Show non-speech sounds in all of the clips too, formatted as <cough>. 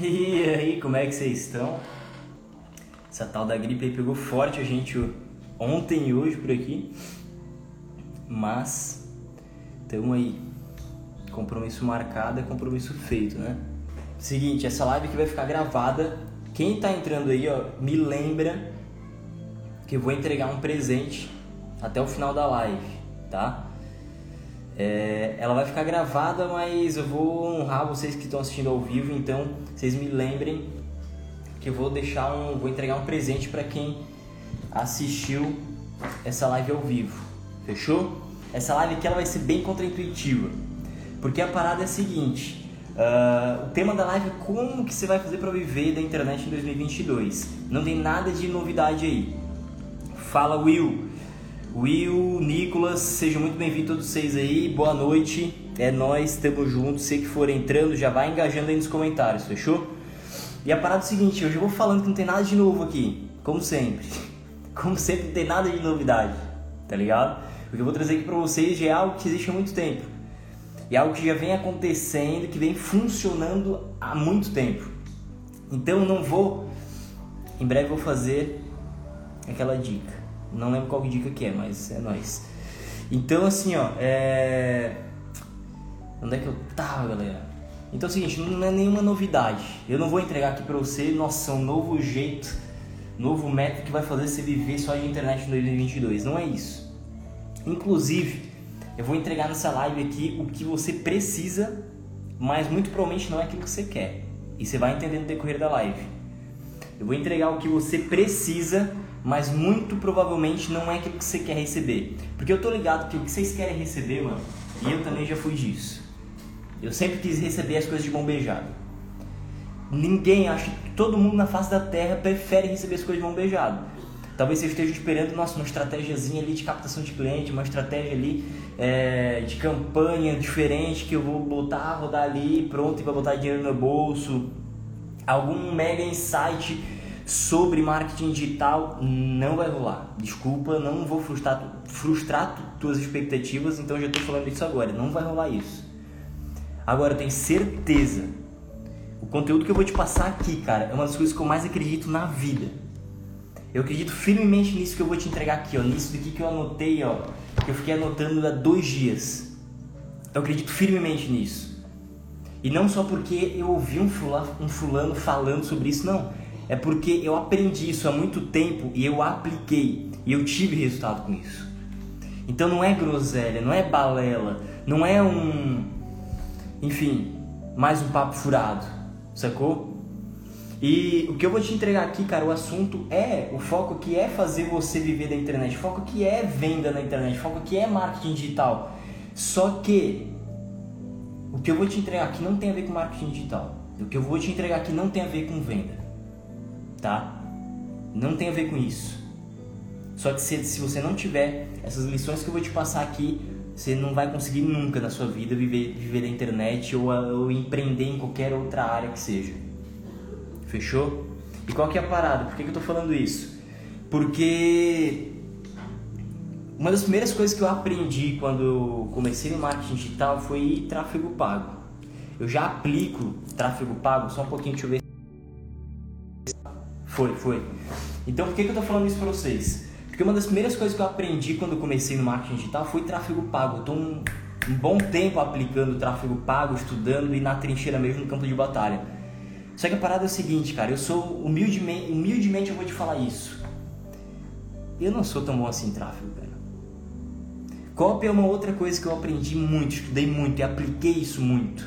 <laughs> E aí, como é que vocês estão? Essa tal da gripe aí pegou forte a gente ontem e hoje por aqui. Mas estamos aí. Compromisso marcado é compromisso feito, né? Seguinte, essa live aqui vai ficar gravada. Quem tá entrando aí, ó, me lembra que eu vou entregar um presente até o final da live, tá? É, ela vai ficar gravada, mas eu vou honrar vocês que estão assistindo ao vivo, então vocês me lembrem que eu vou deixar um, vou entregar um presente para quem assistiu essa live ao vivo. Fechou? Essa live aqui ela vai ser bem contraintuitiva, porque a parada é a seguinte: uh, o tema da live é como que você vai fazer para viver da internet em 2022. Não tem nada de novidade aí. Fala Will. Will, Nicolas, sejam muito bem-vindos todos vocês aí. Boa noite. É nós, estamos juntos. Se que for entrando, já vai engajando aí nos comentários, fechou? E a parada é o seguinte, hoje eu vou falando que não tem nada de novo aqui, como sempre. <laughs> Como sempre, não tem nada de novidade, tá ligado? O que eu vou trazer aqui pra vocês já é algo que existe há muito tempo. E é algo que já vem acontecendo, que vem funcionando há muito tempo. Então não vou. Em breve vou fazer aquela dica. Não lembro qual dica que é, mas é nóis. Então assim, ó, é. Onde é que eu tava, galera? Então é o seguinte, não é nenhuma novidade. Eu não vou entregar aqui pra você, nossa, um novo jeito, novo método que vai fazer você viver só de internet em 2022. Não é isso. Inclusive, eu vou entregar nessa live aqui o que você precisa, mas muito provavelmente não é aquilo que você quer. E você vai entender no decorrer da live. Eu vou entregar o que você precisa mas muito provavelmente não é aquilo que você quer receber. Porque eu tô ligado que o que vocês querem receber, mano, e eu também já fui disso. Eu sempre quis receber as coisas de mão beijada. Ninguém, acho que todo mundo na face da terra prefere receber as coisas de mão beijada. Talvez você esteja esperando, nossa, uma estratégiazinha ali de captação de cliente, uma estratégia ali é, de campanha diferente que eu vou botar, rodar ali, pronto, e vai botar dinheiro no bolso. Algum mega insight sobre marketing digital não vai rolar. Desculpa, não vou frustrar, frustrar tuas expectativas, então já estou falando isso agora. Não vai rolar isso. Agora, eu tenho certeza. O conteúdo que eu vou te passar aqui, cara, é uma das coisas que eu mais acredito na vida. Eu acredito firmemente nisso que eu vou te entregar aqui, ó. Nisso daqui que eu anotei, ó. Que eu fiquei anotando há dois dias. Eu acredito firmemente nisso. E não só porque eu ouvi um fulano, um fulano falando sobre isso, não é porque eu aprendi isso há muito tempo e eu apliquei e eu tive resultado com isso. Então não é groselha, não é balela, não é um. Enfim, mais um papo furado, sacou? E o que eu vou te entregar aqui, cara, o assunto é, o foco que é fazer você viver da internet, o foco que é venda na internet, o foco que é marketing digital. Só que o que eu vou te entregar aqui não tem a ver com marketing digital. O que eu vou te entregar aqui não tem a ver com venda tá? Não tem a ver com isso. Só que se, se você não tiver essas lições que eu vou te passar aqui, você não vai conseguir nunca na sua vida viver, viver da internet ou, ou empreender em qualquer outra área que seja. Fechou? E qual que é a parada? Por que, que eu tô falando isso? Porque uma das primeiras coisas que eu aprendi quando comecei no marketing digital foi tráfego pago. Eu já aplico tráfego pago, só um pouquinho, deixa eu ver foi, foi. Então por que, que eu tô falando isso pra vocês? Porque uma das primeiras coisas que eu aprendi quando eu comecei no marketing digital foi tráfego pago. Eu tô um, um bom tempo aplicando tráfego pago, estudando e na trincheira mesmo no campo de batalha. Só que a parada é o seguinte, cara, eu sou humildemente, humildemente eu vou te falar isso. Eu não sou tão bom assim em tráfego, cara. Copy é uma outra coisa que eu aprendi muito, estudei muito e apliquei isso muito.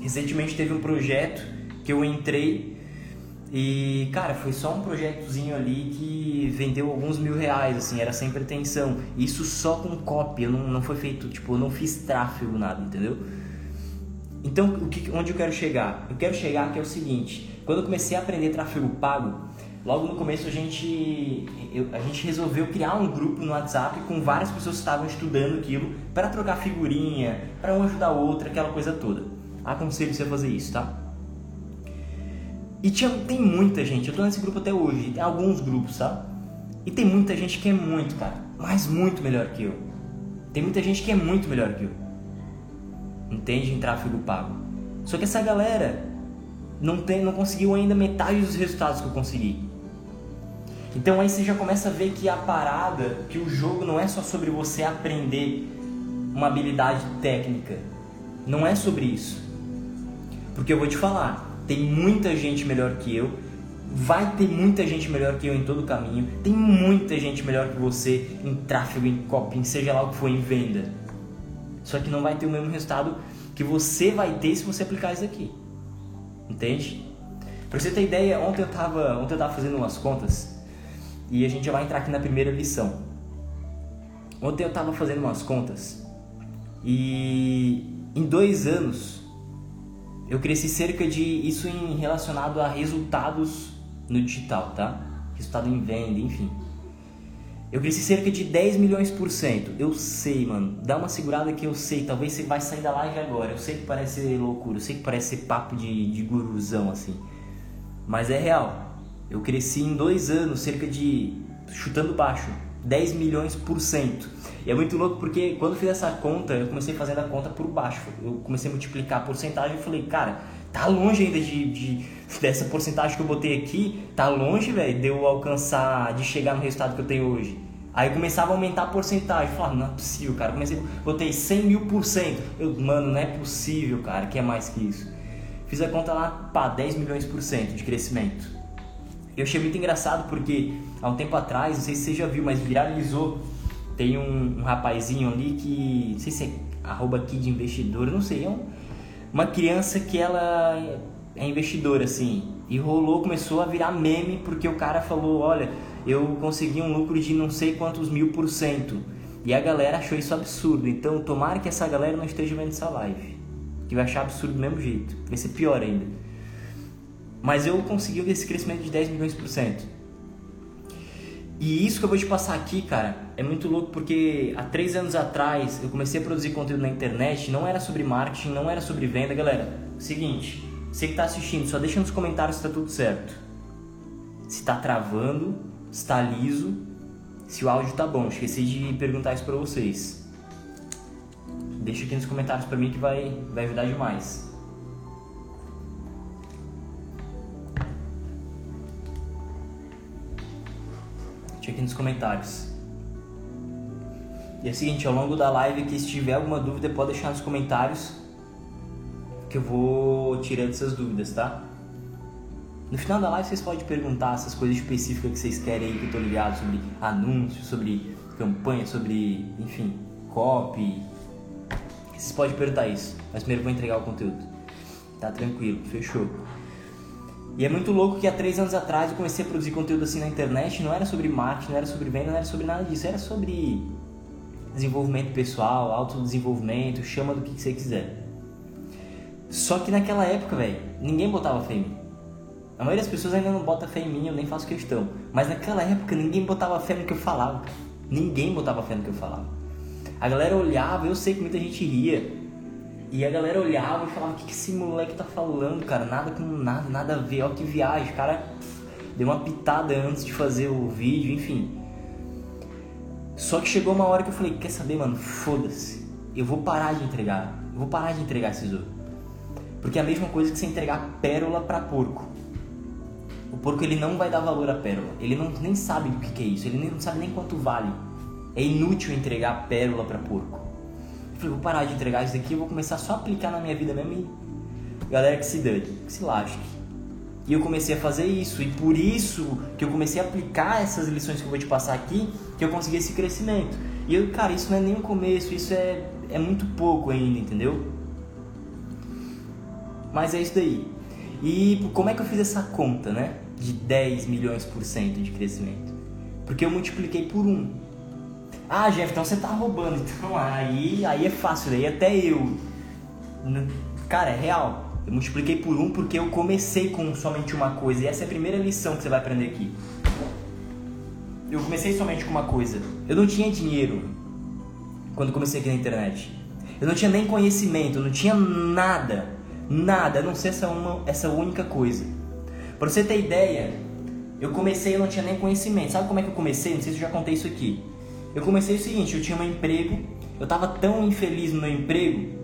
Recentemente teve um projeto que eu entrei e, cara, foi só um projetozinho ali que vendeu alguns mil reais, assim, era sem pretensão. Isso só com cópia, não, não foi feito, tipo, eu não fiz tráfego, nada, entendeu? Então, o que, onde eu quero chegar? Eu quero chegar que é o seguinte, quando eu comecei a aprender tráfego pago, logo no começo a gente, eu, a gente resolveu criar um grupo no WhatsApp com várias pessoas que estavam estudando aquilo para trocar figurinha, para um ajudar o outro, aquela coisa toda. Aconselho você a fazer isso, tá? E tinha, tem muita gente, eu tô nesse grupo até hoje, tem alguns grupos, sabe? E tem muita gente que é muito, cara, mas muito melhor que eu. Tem muita gente que é muito melhor que eu. Entende? Em tráfego pago. Só que essa galera não, tem, não conseguiu ainda metade dos resultados que eu consegui. Então aí você já começa a ver que a parada, que o jogo não é só sobre você aprender uma habilidade técnica. Não é sobre isso. Porque eu vou te falar, tem muita gente melhor que eu, vai ter muita gente melhor que eu em todo o caminho, tem muita gente melhor que você em tráfego, em copy, seja lá o que for, em venda. Só que não vai ter o mesmo resultado que você vai ter se você aplicar isso aqui. Entende? Pra você ter ideia, ontem eu tava, ontem eu tava fazendo umas contas e a gente já vai entrar aqui na primeira lição. Ontem eu tava fazendo umas contas e em dois anos eu cresci cerca de isso em relacionado a resultados no digital, tá? Resultado em venda, enfim. Eu cresci cerca de 10 milhões por cento. Eu sei, mano. Dá uma segurada que eu sei. Talvez você vai sair da live agora. Eu sei que parece loucura. Eu sei que parece papo de, de guruzão, assim. Mas é real. Eu cresci em dois anos cerca de, chutando baixo, 10 milhões por cento. E é muito louco porque quando eu fiz essa conta, eu comecei fazendo a conta por baixo. Eu comecei a multiplicar a porcentagem e falei, cara, tá longe ainda de, de <laughs> dessa porcentagem que eu botei aqui, tá longe, velho, de eu alcançar, de chegar no resultado que eu tenho hoje. Aí começava a aumentar a porcentagem. Falava, não é possível, cara. Comecei, botei 100 mil por cento. Eu, mano, não é possível, cara, que é mais que isso. Fiz a conta lá, pá, 10 milhões por cento de crescimento. Eu achei muito engraçado porque há um tempo atrás, não sei se você já viu, mas viralizou. Tem um, um rapazinho ali que, não sei se é arroba aqui de investidor, não sei, é um, uma criança que ela é investidora, assim. E rolou, começou a virar meme porque o cara falou, olha, eu consegui um lucro de não sei quantos mil por cento. E a galera achou isso absurdo. Então tomara que essa galera não esteja vendo essa live. Que vai achar absurdo do mesmo jeito. Vai ser pior ainda. Mas eu consegui esse crescimento de 10 milhões por cento. E isso que eu vou te passar aqui, cara, é muito louco porque há três anos atrás eu comecei a produzir conteúdo na internet, não era sobre marketing, não era sobre venda, galera. Seguinte, você que está assistindo, só deixa nos comentários se está tudo certo. Se está travando, se está liso, se o áudio tá bom. Esqueci de perguntar isso para vocês. Deixa aqui nos comentários para mim que vai, vai ajudar demais. Deixa aqui nos comentários. E é o seguinte, ao longo da live que se tiver alguma dúvida pode deixar nos comentários que eu vou tirando essas dúvidas, tá? No final da live vocês podem perguntar essas coisas específicas que vocês querem aí que eu tô ligado sobre anúncios, sobre campanha, sobre, enfim, copy. Vocês podem perguntar isso, mas primeiro eu vou entregar o conteúdo. Tá tranquilo, fechou. E é muito louco que há três anos atrás eu comecei a produzir conteúdo assim na internet, não era sobre marketing, não era sobre venda, não era sobre nada disso, era sobre desenvolvimento pessoal, autodesenvolvimento, chama do que você quiser. Só que naquela época, velho, ninguém botava fé em mim. A maioria das pessoas ainda não bota fé em mim, eu nem faço questão. Mas naquela época ninguém botava fé no que eu falava. Ninguém botava fé no que eu falava. A galera olhava, eu sei que muita gente ria, e a galera olhava e falava: O que, que esse moleque tá falando, cara? Nada com nada, nada a ver. Olha que viagem. O cara deu uma pitada antes de fazer o vídeo, enfim. Só que chegou uma hora que eu falei: Quer saber, mano? Foda-se. Eu vou parar de entregar. Eu vou parar de entregar esse tesouro. Porque é a mesma coisa que você entregar pérola para porco. O porco ele não vai dar valor à pérola. Ele não, nem sabe o que, que é isso. Ele nem, não sabe nem quanto vale. É inútil entregar pérola para porco. Falei, vou parar de entregar isso daqui, eu vou começar só a aplicar na minha vida mesmo e galera que se dane, que se lasque. E eu comecei a fazer isso, e por isso que eu comecei a aplicar essas lições que eu vou te passar aqui, que eu consegui esse crescimento. E eu, cara, isso não é nem o começo, isso é, é muito pouco ainda, entendeu? Mas é isso daí. E como é que eu fiz essa conta, né? De 10 milhões por cento de crescimento? Porque eu multipliquei por um. Ah, Jeff, então você tá roubando. Então aí, aí é fácil, aí até eu. Cara, é real. Eu multipliquei por um porque eu comecei com somente uma coisa. E essa é a primeira lição que você vai aprender aqui. Eu comecei somente com uma coisa. Eu não tinha dinheiro quando comecei aqui na internet. Eu não tinha nem conhecimento, eu não tinha nada. Nada, a não ser essa, uma, essa única coisa. Pra você ter ideia, eu comecei e não tinha nem conhecimento. Sabe como é que eu comecei? Não sei se eu já contei isso aqui. Eu comecei o seguinte, eu tinha um emprego, eu estava tão infeliz no meu emprego,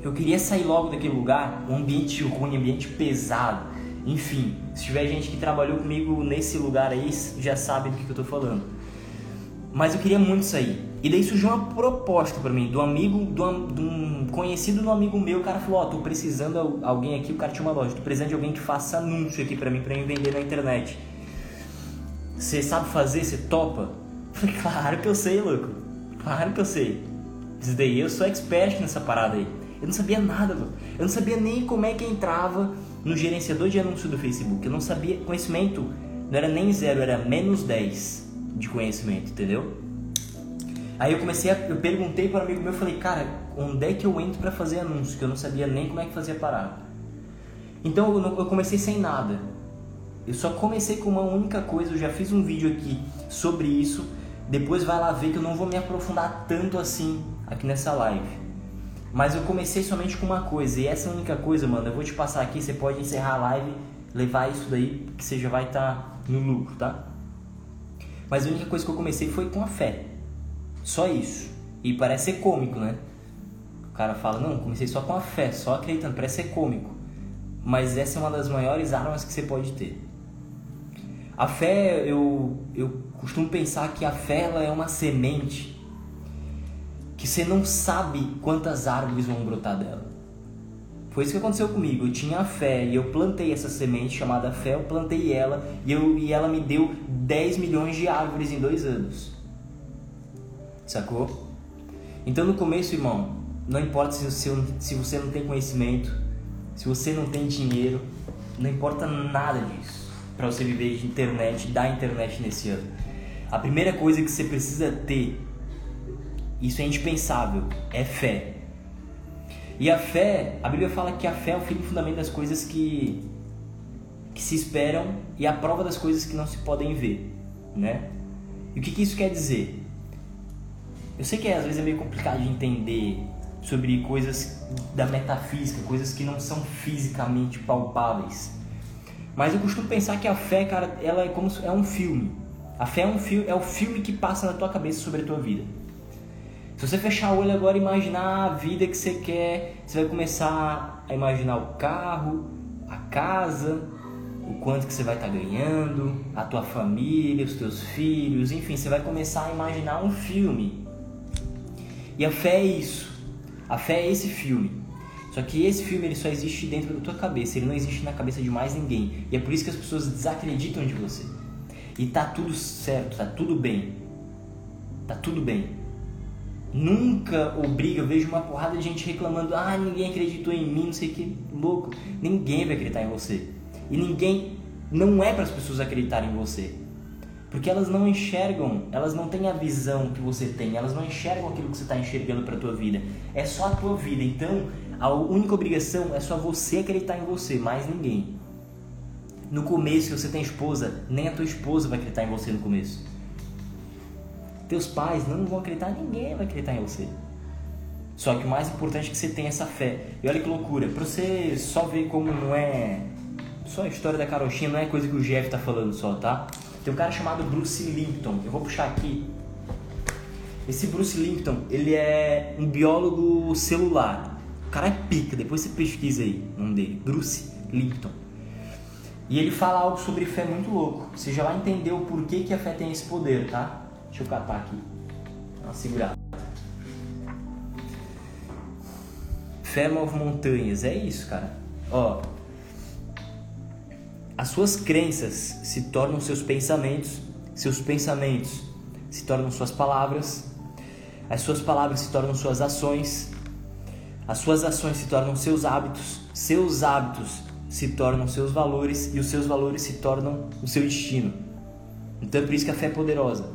Eu queria sair logo daquele lugar, um ambiente ruim, um ambiente pesado. Enfim, se tiver gente que trabalhou comigo nesse lugar aí, já sabe do que eu tô falando. Mas eu queria muito sair. E daí surgiu uma proposta para mim, do amigo, do, de um conhecido do amigo meu. O cara falou: Ó, oh, tô precisando de alguém aqui. O cara tinha uma loja, tô precisando de alguém que faça anúncio aqui para mim, para eu vender na internet. Você sabe fazer? Você topa? Falei: <laughs> Claro que eu sei, louco. Claro que eu sei. Isso daí eu sou expert nessa parada aí. Eu não sabia nada, louco. Eu não sabia nem como é que entrava no gerenciador de anúncio do Facebook. Eu não sabia conhecimento. Não era nem zero, era menos 10 de conhecimento, entendeu? Aí eu comecei a, eu perguntei para um amigo meu, eu falei, cara, onde é que eu entro para fazer anúncio? Que eu não sabia nem como é que fazia parada. Então eu, eu comecei sem nada. Eu só comecei com uma única coisa, eu já fiz um vídeo aqui sobre isso. Depois vai lá ver que eu não vou me aprofundar tanto assim aqui nessa live. Mas eu comecei somente com uma coisa, e essa única coisa, mano, eu vou te passar aqui, você pode encerrar a live, levar isso daí, que você já vai estar tá no lucro, tá? Mas a única coisa que eu comecei foi com a fé. Só isso. E parece ser cômico, né? O cara fala, não, comecei só com a fé, só acreditando, parece ser cômico. Mas essa é uma das maiores armas que você pode ter. A fé, eu, eu costumo pensar que a fé ela é uma semente que você não sabe quantas árvores vão brotar dela. Foi isso que aconteceu comigo. Eu tinha a fé e eu plantei essa semente chamada fé, eu plantei ela e, eu, e ela me deu 10 milhões de árvores em dois anos. Sacou? Então no começo, irmão, não importa se você, se você não tem conhecimento, se você não tem dinheiro, não importa nada disso para você viver de internet, da internet nesse ano. A primeira coisa que você precisa ter, isso é indispensável, é fé. E a fé, a Bíblia fala que a fé é o fundamento das coisas que, que se esperam e a prova das coisas que não se podem ver, né? E o que, que isso quer dizer? Eu sei que às vezes é meio complicado de entender sobre coisas da metafísica, coisas que não são fisicamente palpáveis. Mas eu costumo pensar que a fé, cara, ela é como é um filme. A fé é um filme, é o filme que passa na tua cabeça sobre a tua vida. Se você fechar o olho agora e imaginar a vida que você quer, você vai começar a imaginar o carro, a casa, o quanto que você vai estar tá ganhando, a tua família, os teus filhos, enfim, você vai começar a imaginar um filme e a fé é isso. A fé é esse filme. Só que esse filme ele só existe dentro da tua cabeça, ele não existe na cabeça de mais ninguém. E é por isso que as pessoas desacreditam de você. E tá tudo certo, tá tudo bem. Tá tudo bem. Nunca obriga, eu vejo uma porrada de gente reclamando, ah, ninguém acreditou em mim, não sei que louco. Ninguém vai acreditar em você. E ninguém não é para as pessoas acreditarem em você. Porque elas não enxergam, elas não têm a visão que você tem, elas não enxergam aquilo que você está enxergando para a tua vida. É só a tua vida. Então, a única obrigação é só você acreditar em você, mais ninguém. No começo, se você tem esposa, nem a tua esposa vai acreditar em você no começo. Teus pais não vão acreditar, ninguém vai acreditar em você. Só que o mais importante é que você tenha essa fé. E olha que loucura, para você só ver como não é só a história da carochinha, não é coisa que o Jeff tá falando só, tá? Tem um cara chamado Bruce Limpton. Eu vou puxar aqui. Esse Bruce Limpton, ele é um biólogo celular. O cara é pica, depois você pesquisa aí o nome dele. Bruce Limpton. E ele fala algo sobre fé muito louco. Você já vai entender o porquê que a fé tem esse poder, tá? Deixa eu catar aqui. Dá uma segurada. Fé move montanhas. É isso, cara. Ó, as suas crenças se tornam seus pensamentos, seus pensamentos se tornam suas palavras, as suas palavras se tornam suas ações, as suas ações se tornam seus hábitos, seus hábitos se tornam seus valores e os seus valores se tornam o seu destino. Então é por isso que a fé é poderosa,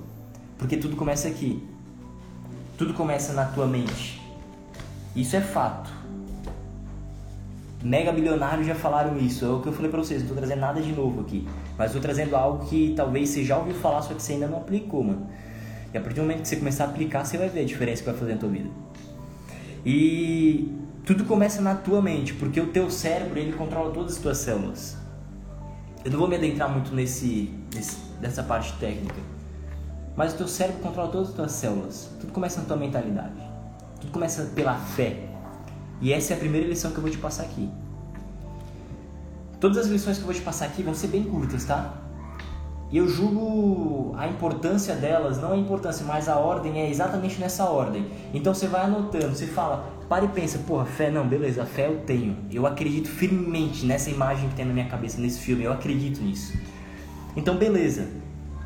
porque tudo começa aqui, tudo começa na tua mente. Isso é fato mega bilionários já falaram isso. É o que eu falei para vocês, não tô trazendo nada de novo aqui. Mas tô trazendo algo que talvez você já ouviu falar, só que você ainda não aplicou, mano. E a partir do momento que você começar a aplicar, você vai ver a diferença que vai fazer na tua vida. E tudo começa na tua mente, porque o teu cérebro, ele controla todas as tuas células. Eu não vou me adentrar muito nesse, nesse nessa parte técnica. Mas o teu cérebro controla todas as tuas células. Tudo começa na tua mentalidade. Tudo começa pela fé. E essa é a primeira lição que eu vou te passar aqui. Todas as lições que eu vou te passar aqui vão ser bem curtas, tá? E eu julgo a importância delas, não a importância, mas a ordem é exatamente nessa ordem. Então você vai anotando, você fala, para e pensa, porra, fé, não, beleza, fé eu tenho. Eu acredito firmemente nessa imagem que tem na minha cabeça, nesse filme, eu acredito nisso. Então, beleza.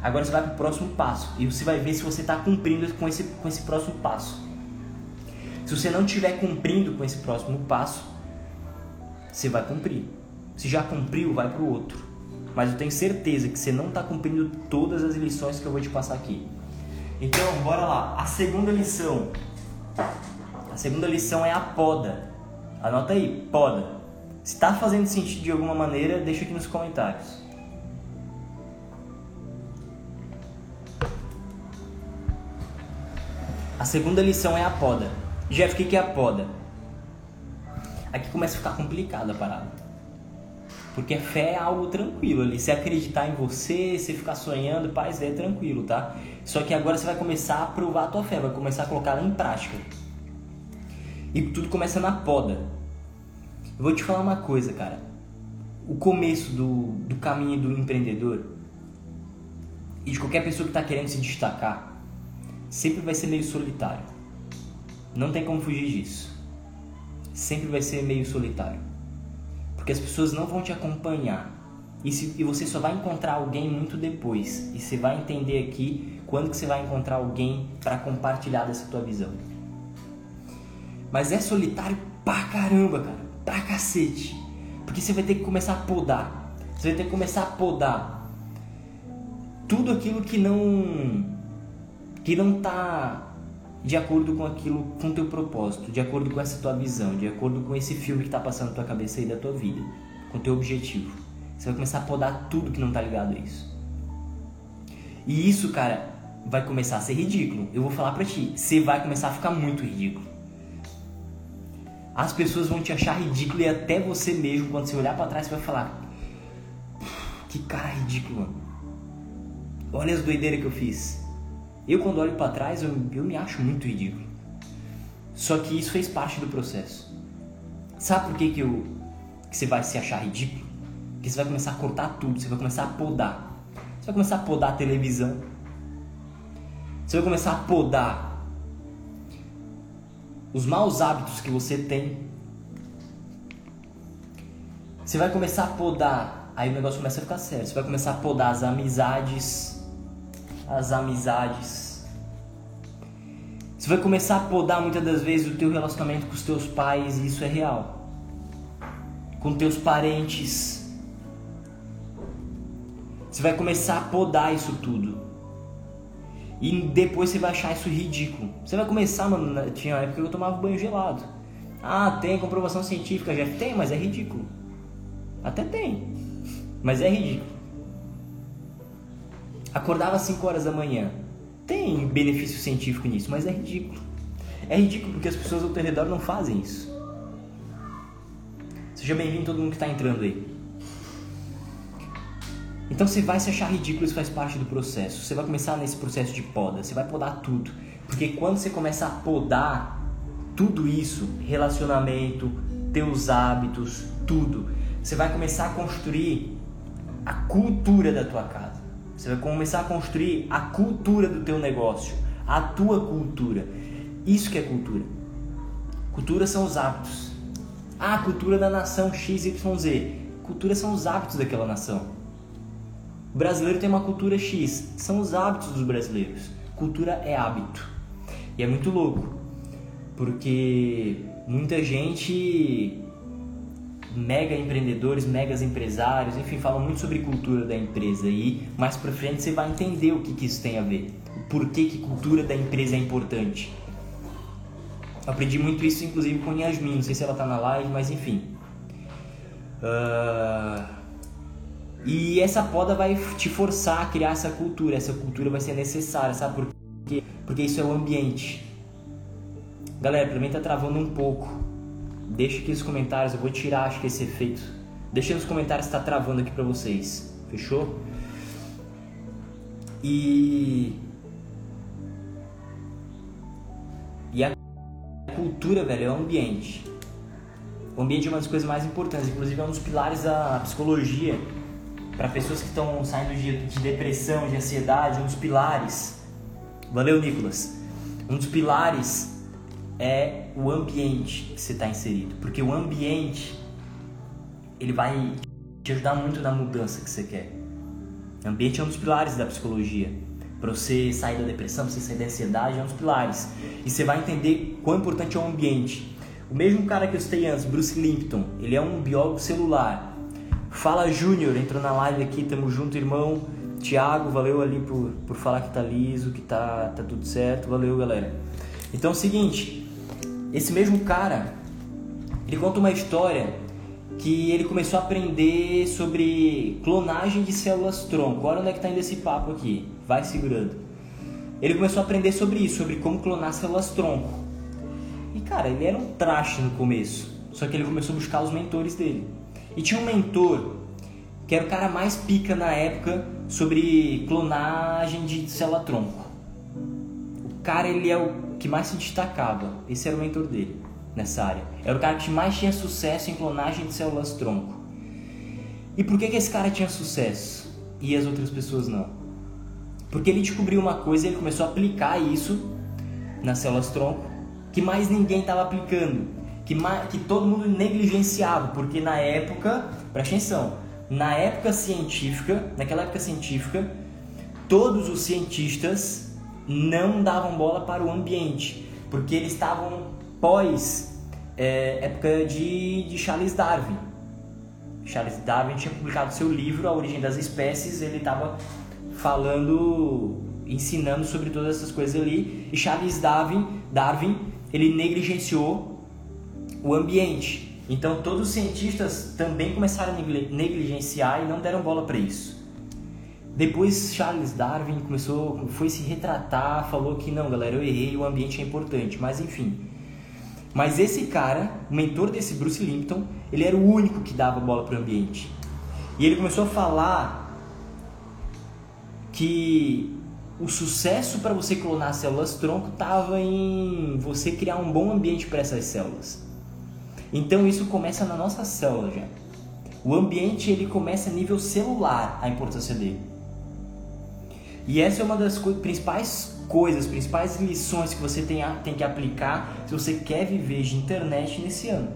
Agora você vai para o próximo passo e você vai ver se você está cumprindo com esse, com esse próximo passo. Se você não estiver cumprindo com esse próximo passo, você vai cumprir. Se já cumpriu, vai para o outro. Mas eu tenho certeza que você não está cumprindo todas as lições que eu vou te passar aqui. Então, bora lá. A segunda lição a segunda lição é a poda. Anota aí, poda. Se está fazendo sentido de alguma maneira, deixa aqui nos comentários. A segunda lição é a poda. Jeff, o que é a poda? Aqui começa a ficar complicada a parada. Porque fé é algo tranquilo ali. Se acreditar em você, se ficar sonhando, paz, é tranquilo, tá? Só que agora você vai começar a provar a tua fé, vai começar a colocar ela em prática. E tudo começa na poda. Eu vou te falar uma coisa, cara. O começo do, do caminho do empreendedor e de qualquer pessoa que está querendo se destacar sempre vai ser meio solitário. Não tem como fugir disso. Sempre vai ser meio solitário. Porque as pessoas não vão te acompanhar. E, se, e você só vai encontrar alguém muito depois. E você vai entender aqui quando que você vai encontrar alguém para compartilhar dessa tua visão. Mas é solitário pra caramba, cara. Pra cacete. Porque você vai ter que começar a podar. Você vai ter que começar a podar tudo aquilo que não que não tá de acordo com aquilo, com teu propósito, de acordo com essa tua visão, de acordo com esse filme que tá passando na tua cabeça aí da tua vida, com teu objetivo. Você vai começar a podar tudo que não tá ligado a isso. E isso, cara, vai começar a ser ridículo. Eu vou falar pra ti, você vai começar a ficar muito ridículo as pessoas vão te achar ridículo e até você mesmo, quando você olhar para trás, você vai falar: Que cara ridículo, mano. Olha as doideiras que eu fiz. Eu, quando olho para trás, eu, eu me acho muito ridículo. Só que isso fez parte do processo. Sabe por que, que, eu, que você vai se achar ridículo? Que você vai começar a cortar tudo, você vai começar a podar. Você vai começar a podar a televisão. Você vai começar a podar os maus hábitos que você tem. Você vai começar a podar, aí o negócio começa a ficar sério. Você vai começar a podar as amizades, as amizades. Você vai começar a podar muitas das vezes o teu relacionamento com os teus pais, e isso é real. Com teus parentes. Você vai começar a podar isso tudo. E depois você vai achar isso ridículo. Você vai começar, mano, tinha uma época que eu tomava banho gelado. Ah, tem comprovação científica, já tem, mas é ridículo. Até tem, mas é ridículo. Acordava às 5 horas da manhã. Tem benefício científico nisso, mas é ridículo. É ridículo porque as pessoas ao teu redor não fazem isso. Seja bem-vindo todo mundo que está entrando aí. Então você vai se achar ridículo, isso faz parte do processo. Você vai começar nesse processo de poda, você vai podar tudo. Porque quando você começa a podar tudo isso, relacionamento, teus hábitos, tudo, você vai começar a construir a cultura da tua casa. Você vai começar a construir a cultura do teu negócio, a tua cultura. Isso que é cultura. Cultura são os hábitos. Ah, cultura da nação XYZ. Cultura são os hábitos daquela nação. O brasileiro tem uma cultura X, são os hábitos dos brasileiros. Cultura é hábito. E é muito louco, porque muita gente, mega empreendedores, megas empresários, enfim, falam muito sobre cultura da empresa e mais pra frente você vai entender o que, que isso tem a ver, o porquê que cultura da empresa é importante. Eu aprendi muito isso, inclusive, com Yasmin, não sei se ela tá na live, mas enfim. Uh e essa poda vai te forçar a criar essa cultura. Essa cultura vai ser necessária, sabe por quê? Porque isso é o ambiente. Galera, pra mim tá travando um pouco. Deixa aqui nos comentários, eu vou tirar acho que esse efeito. Deixa nos comentários se tá travando aqui pra vocês. Fechou? E. E a cultura, velho, é o ambiente. O ambiente é uma das coisas mais importantes, inclusive é um dos pilares da psicologia para pessoas que estão saindo de, de depressão, de ansiedade, um dos pilares. Valeu, Nicolas. Um dos pilares é o ambiente que você está inserido, porque o ambiente ele vai te ajudar muito na mudança que você quer. O ambiente é um dos pilares da psicologia. Para você sair da depressão, você sair da ansiedade, é um dos pilares. E você vai entender quão importante é o ambiente. O mesmo cara que eu citei antes, Bruce Limpton, ele é um biólogo celular. Fala Júnior, entrou na live aqui, tamo junto, irmão. Tiago, valeu ali por, por falar que tá liso, que tá, tá tudo certo. Valeu, galera. Então é o seguinte, esse mesmo cara, ele conta uma história que ele começou a aprender sobre clonagem de células tronco. Olha onde é que tá indo esse papo aqui. Vai segurando. Ele começou a aprender sobre isso, sobre como clonar células tronco. E cara, ele era um traste no começo. Só que ele começou a buscar os mentores dele. E tinha um mentor que era o cara mais pica na época sobre clonagem de célula tronco. O cara ele é o que mais se destacava. Esse era o mentor dele nessa área. Era o cara que mais tinha sucesso em clonagem de células tronco. E por que, que esse cara tinha sucesso e as outras pessoas não? Porque ele descobriu uma coisa e ele começou a aplicar isso nas células tronco que mais ninguém estava aplicando, que, mais, que todo mundo negligenciava, porque na época, presta atenção, na época científica, naquela época científica, todos os cientistas não davam bola para o ambiente, porque eles estavam pós é, época de, de Charles Darwin. Charles Darwin tinha publicado seu livro A Origem das Espécies, ele estava falando, ensinando sobre todas essas coisas ali, e Charles Darwin, Darwin ele negligenciou o ambiente. Então todos os cientistas também começaram a negligenciar e não deram bola para isso. Depois Charles Darwin começou, foi se retratar, falou que não, galera, eu errei, o ambiente é importante, mas enfim. Mas esse cara, o mentor desse Bruce Limpton, ele era o único que dava bola para o ambiente. E ele começou a falar que o sucesso para você clonar células tronco estava em você criar um bom ambiente para essas células. Então isso começa na nossa célula já. O ambiente ele começa a nível celular, a importância dele. E essa é uma das principais coisas, principais lições que você tem, a, tem que aplicar se você quer viver de internet nesse ano.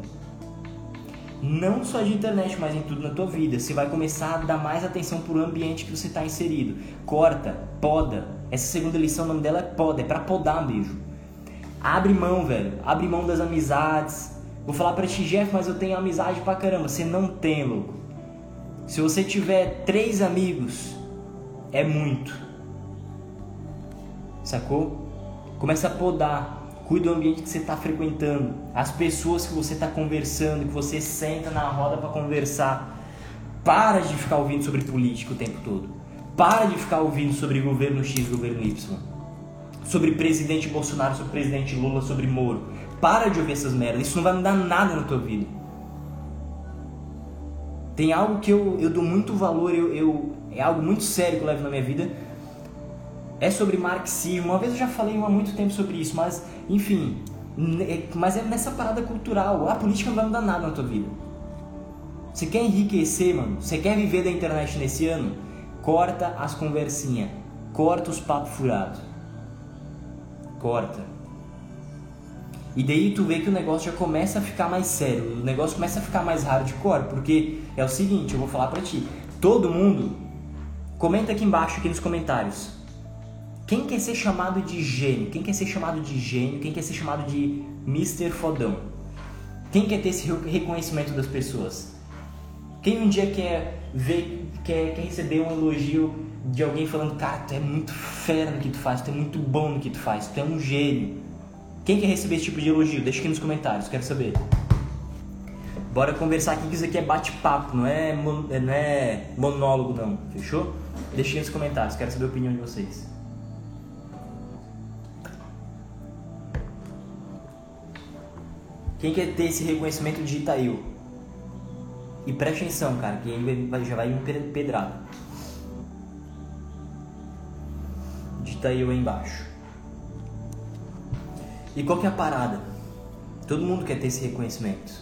Não só de internet, mas em tudo na tua vida. Você vai começar a dar mais atenção para o ambiente que você está inserido. Corta, poda. Essa segunda lição, o nome dela é poda, é para podar mesmo. Abre mão, velho. Abre mão das amizades. Vou falar para ti, Jeff, mas eu tenho amizade pra caramba. Você não tem, louco. Se você tiver três amigos, é muito sacou? Começa a podar. Cuida do ambiente que você está frequentando, as pessoas que você está conversando, que você senta na roda para conversar. Para de ficar ouvindo sobre política o tempo todo. Para de ficar ouvindo sobre governo X, governo Y. Sobre presidente Bolsonaro, sobre presidente Lula, sobre Moro. Para de ouvir essas merdas. Isso não vai mudar nada na tua vida. Tem algo que eu, eu dou muito valor, eu, eu, é algo muito sério que eu levo na minha vida, é sobre marxismo. Uma vez eu já falei há muito tempo sobre isso, mas enfim, é, mas é nessa parada cultural. A política não vai mudar nada na tua vida. Você quer enriquecer, mano? Você quer viver da internet nesse ano? Corta as conversinhas. Corta os papos furados. Corta. E daí tu vê que o negócio já começa a ficar mais sério. O negócio começa a ficar mais hardcore. Porque é o seguinte, eu vou falar pra ti. Todo mundo, comenta aqui embaixo, aqui nos comentários quem quer ser chamado de gênio? Quem quer ser chamado de gênio? Quem quer ser chamado de Mr. Fodão? Quem quer ter esse reconhecimento das pessoas? Quem um dia quer ver, quer, quer receber um elogio de alguém falando, cara, tu é muito fera no que tu faz, tu é muito bom no que tu faz, tu é um gênio. Quem quer receber esse tipo de elogio? Deixa aqui nos comentários, quero saber. Bora conversar aqui que isso aqui é bate-papo, não é, não é monólogo não, fechou? Deixa aqui nos comentários, quero saber a opinião de vocês. Quem quer ter esse reconhecimento, digita eu. E preste atenção, cara, que aí já vai um pedrado. Digita eu aí embaixo. E qual que é a parada? Todo mundo quer ter esse reconhecimento.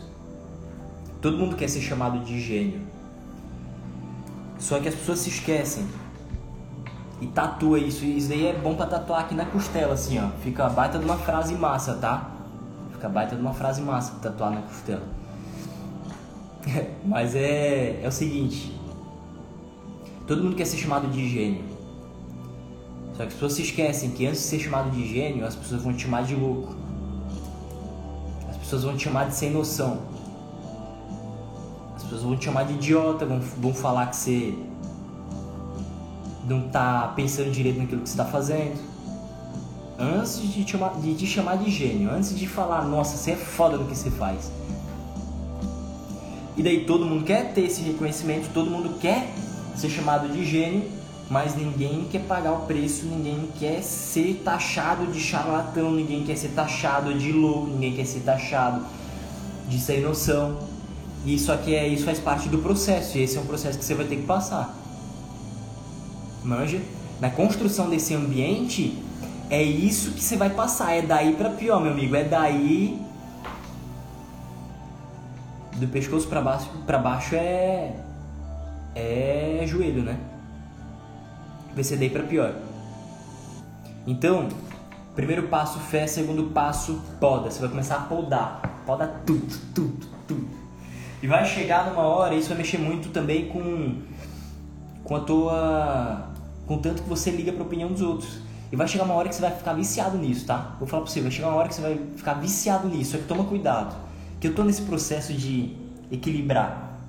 Todo mundo quer ser chamado de gênio. Só que as pessoas se esquecem. E tatua isso. Isso daí é bom pra tatuar aqui na costela, assim, ó. Fica a baita de uma frase massa, tá? Fica baita de uma frase massa pra tatuar na costela. <laughs> Mas é, é o seguinte. Todo mundo quer ser chamado de gênio. Só que as pessoas se esquecem que antes de ser chamado de gênio, as pessoas vão te chamar de louco. As pessoas vão te chamar de sem noção. As pessoas vão te chamar de idiota, vão, vão falar que você não tá pensando direito naquilo que você está fazendo. Antes de te, chamar, de te chamar de gênio, antes de falar, nossa, você é foda no que você faz. E daí todo mundo quer ter esse reconhecimento, todo mundo quer ser chamado de gênio, mas ninguém quer pagar o preço, ninguém quer ser taxado de charlatão, ninguém quer ser taxado de louco, ninguém quer ser taxado de sem noção. Isso aqui é, isso faz parte do processo, e esse é um processo que você vai ter que passar. Manja? Na construção desse ambiente, é isso que você vai passar, é daí para pior, meu amigo, é daí do pescoço para baixo, para baixo é é joelho, né? Vai ser daí para pior. Então, primeiro passo fé, segundo passo poda. Você vai começar a podar, poda tudo, tudo, tudo. E vai chegar numa hora, isso vai mexer muito também com com a tua com tanto que você liga para a opinião dos outros. E vai chegar uma hora que você vai ficar viciado nisso, tá? Vou falar para você, vai chegar uma hora que você vai ficar viciado nisso. Só que toma cuidado que eu tô nesse processo de equilibrar.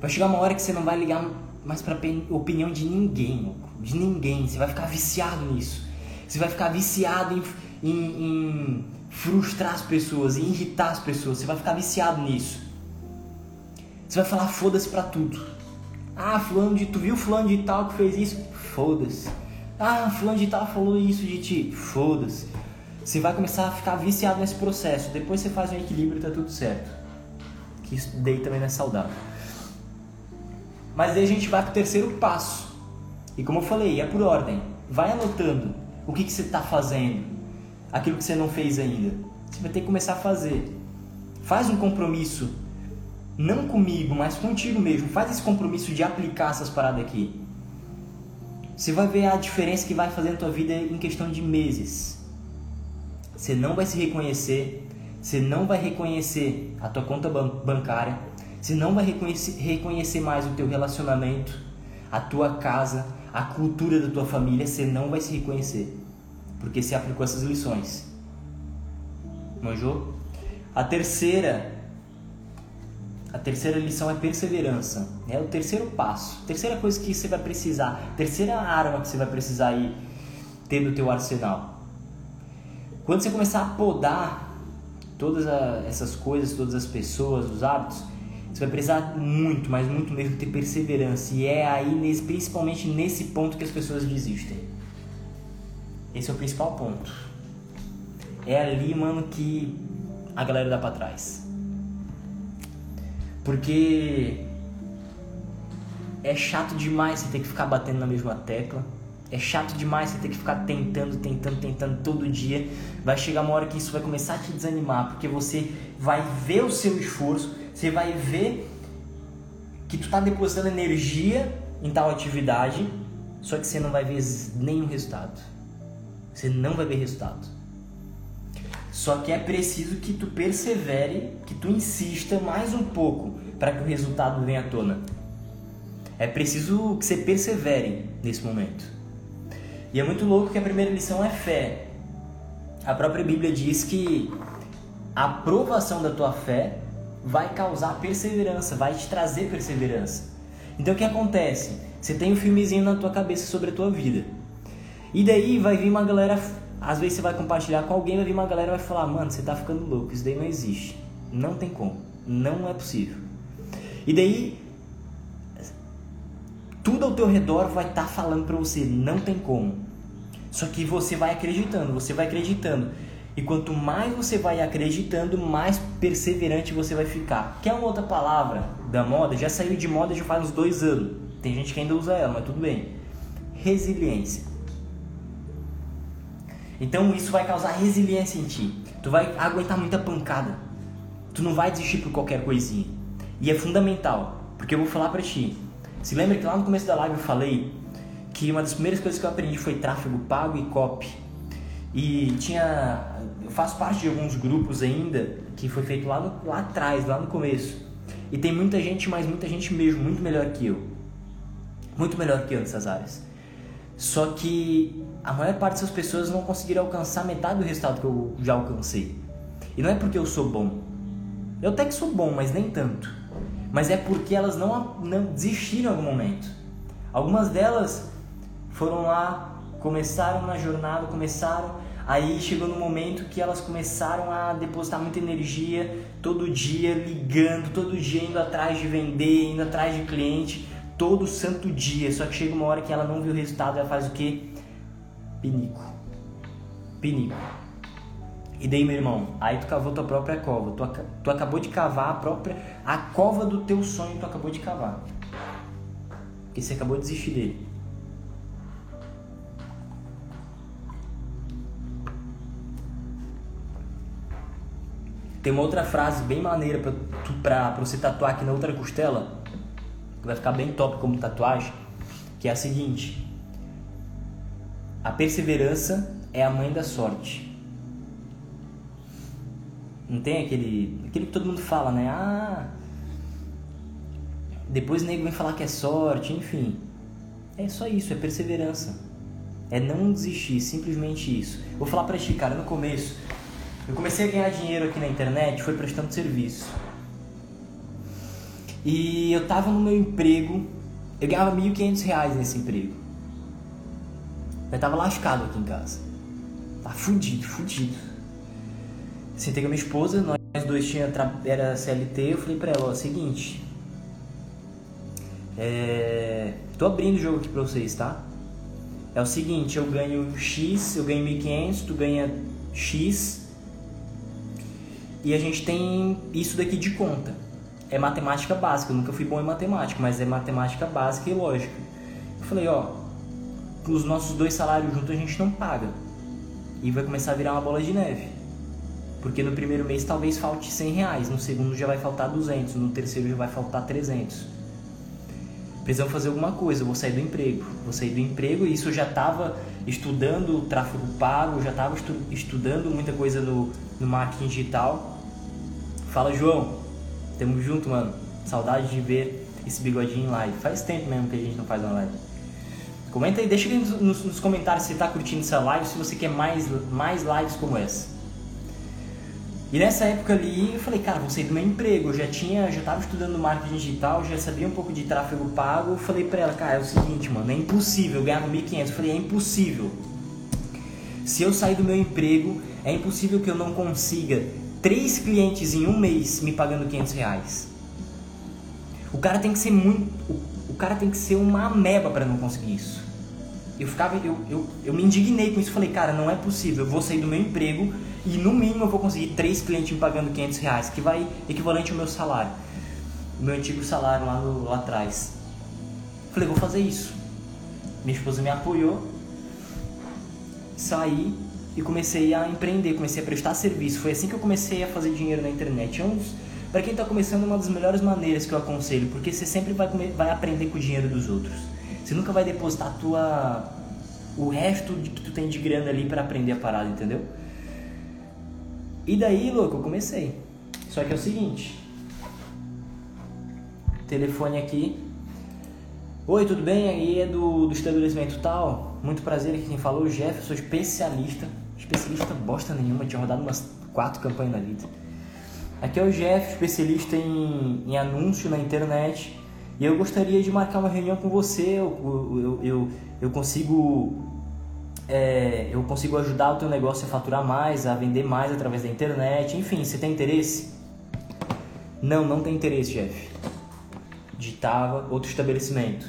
Vai chegar uma hora que você não vai ligar mais para opinião de ninguém, de ninguém. Você vai ficar viciado nisso. Você vai ficar viciado em, em, em frustrar as pessoas, em irritar as pessoas. Você vai ficar viciado nisso. Você vai falar foda-se pra tudo. Ah, fulano de tu viu fulano de tal que fez isso? Foda-se. Ah, fulano de tal falou isso de ti? Foda-se. Você vai começar a ficar viciado nesse processo. Depois você faz um equilíbrio e tá tudo certo. Que isso daí também não é saudável. Mas aí a gente vai pro terceiro passo. E como eu falei, é por ordem. Vai anotando o que, que você está fazendo, aquilo que você não fez ainda. Você vai ter que começar a fazer. Faz um compromisso, não comigo, mas contigo mesmo. Faz esse compromisso de aplicar essas paradas aqui. Você vai ver a diferença que vai fazer na tua vida em questão de meses. Você não vai se reconhecer, você não vai reconhecer a tua conta bancária, você não vai reconhecer, reconhecer mais o teu relacionamento, a tua casa, a cultura da tua família, você não vai se reconhecer. Porque você aplicou essas lições. Manjou? A terceira a terceira lição é perseverança. É o terceiro passo. Terceira coisa que você vai precisar, terceira arma que você vai precisar aí ter no teu arsenal. Quando você começar a podar todas essas coisas, todas as pessoas, os hábitos, você vai precisar muito, mas muito mesmo ter perseverança. E é aí, nesse, principalmente nesse ponto, que as pessoas desistem. Esse é o principal ponto. É ali, mano, que a galera dá pra trás. Porque é chato demais você ter que ficar batendo na mesma tecla. É chato demais você ter que ficar tentando, tentando, tentando todo dia. Vai chegar uma hora que isso vai começar a te desanimar, porque você vai ver o seu esforço, você vai ver que tu está depositando energia em tal atividade, só que você não vai ver nenhum resultado. Você não vai ver resultado. Só que é preciso que tu persevere, que tu insista mais um pouco para que o resultado venha à tona. É preciso que você persevere nesse momento. E é muito louco que a primeira lição é fé. A própria Bíblia diz que a aprovação da tua fé vai causar perseverança, vai te trazer perseverança. Então o que acontece? Você tem um filmezinho na tua cabeça sobre a tua vida. E daí vai vir uma galera, às vezes você vai compartilhar com alguém, vai vir uma galera vai falar: "Mano, você tá ficando louco, isso daí não existe. Não tem como. Não é possível". E daí tudo ao teu redor vai estar tá falando para você, não tem como. Só que você vai acreditando, você vai acreditando. E quanto mais você vai acreditando, mais perseverante você vai ficar. Quer uma outra palavra da moda? Já saiu de moda já faz uns dois anos. Tem gente que ainda usa ela, mas tudo bem. Resiliência. Então isso vai causar resiliência em ti. Tu vai aguentar muita pancada. Tu não vai desistir por qualquer coisinha. E é fundamental, porque eu vou falar pra ti. Se lembra que lá no começo da live eu falei que uma das primeiras coisas que eu aprendi foi tráfego pago e copy. E tinha. Eu faço parte de alguns grupos ainda que foi feito lá, no, lá atrás, lá no começo. E tem muita gente, mas muita gente mesmo, muito melhor que eu. Muito melhor que eu nessas áreas. Só que a maior parte dessas pessoas não conseguiram alcançar metade do resultado que eu já alcancei. E não é porque eu sou bom. Eu até que sou bom, mas nem tanto. Mas é porque elas não, não desistiram em algum momento. Algumas delas foram lá, começaram na jornada, começaram, aí chegou no momento que elas começaram a depositar muita energia, todo dia ligando, todo dia indo atrás de vender, indo atrás de cliente, todo santo dia. Só que chega uma hora que ela não viu o resultado, ela faz o quê? Pinico. Pinico. E daí, meu irmão, aí tu cavou tua própria cova. Tu, tu acabou de cavar a própria. A cova do teu sonho tu acabou de cavar. Porque você acabou de desistir dele. Tem uma outra frase bem maneira pra, tu, pra, pra você tatuar aqui na outra costela, que vai ficar bem top como tatuagem, que é a seguinte: A perseverança é a mãe da sorte. Não tem aquele, aquele que todo mundo fala, né? Ah, depois o nego vem falar que é sorte, enfim. É só isso, é perseverança. É não desistir, simplesmente isso. Vou falar pra ti, cara, no começo, eu comecei a ganhar dinheiro aqui na internet, foi prestando serviço. E eu tava no meu emprego, eu ganhava 1.500 reais nesse emprego. Eu tava lascado aqui em casa. Tava fudido, fudido. Sentei com a minha esposa, nós dois tinha era CLT, eu falei pra ela, ó, seguinte. É, tô abrindo o jogo aqui pra vocês, tá? É o seguinte, eu ganho X, eu ganho 1.500, tu ganha X, e a gente tem isso daqui de conta. É matemática básica, eu nunca fui bom em matemática, mas é matemática básica e lógica. Eu falei, ó, os nossos dois salários juntos a gente não paga. E vai começar a virar uma bola de neve. Porque no primeiro mês talvez falte 100 reais, no segundo já vai faltar 200, no terceiro já vai faltar 300. Precisamos fazer alguma coisa, eu vou sair do emprego. Vou sair do emprego e isso eu já estava estudando tráfego pago, já estava estu estudando muita coisa no, no marketing digital Fala, João. Tamo junto, mano. Saudade de ver esse bigodinho em live. Faz tempo mesmo que a gente não faz uma live. Comenta aí, deixa aqui nos, nos comentários se tá curtindo essa live, se você quer mais, mais lives como essa. E nessa época ali, eu falei, cara, vou sair do meu emprego. Eu já tinha, já tava estudando marketing digital, já sabia um pouco de tráfego pago. Eu falei pra ela, cara, é o seguinte, mano, é impossível ganhar no 1.500. Eu falei, é impossível. Se eu sair do meu emprego, é impossível que eu não consiga três clientes em um mês me pagando 500 reais. O cara tem que ser muito. Cara tem que ser uma ameba para não conseguir isso. Eu ficava. Eu, eu, eu me indignei com isso. Falei, cara, não é possível. Eu vou sair do meu emprego e no mínimo eu vou conseguir três clientes me pagando 500 reais, que vai equivalente ao meu salário. O meu antigo salário lá, no, lá atrás. Falei, vou fazer isso. Minha esposa me apoiou. Saí e comecei a empreender, comecei a prestar serviço. Foi assim que eu comecei a fazer dinheiro na internet. Um para quem está começando, é uma das melhores maneiras que eu aconselho, porque você sempre vai, vai aprender com o dinheiro dos outros. Você nunca vai depositar tua, o resto de que tu tem de grana ali para aprender a parada, entendeu? E daí, louco, eu comecei. Só que é o seguinte. Telefone aqui. Oi, tudo bem? Aí é do, do estabelecimento tal. Muito prazer, aqui quem falou, Jeff, eu sou especialista especialista bosta nenhuma, tinha rodado umas quatro campanhas na vida. Aqui é o Jeff, especialista em, em anúncio na internet. E eu gostaria de marcar uma reunião com você. Eu, eu, eu, eu consigo é, eu consigo ajudar o teu negócio a faturar mais, a vender mais através da internet. Enfim, você tem interesse? Não, não tem interesse, Jeff. Digitava outro estabelecimento.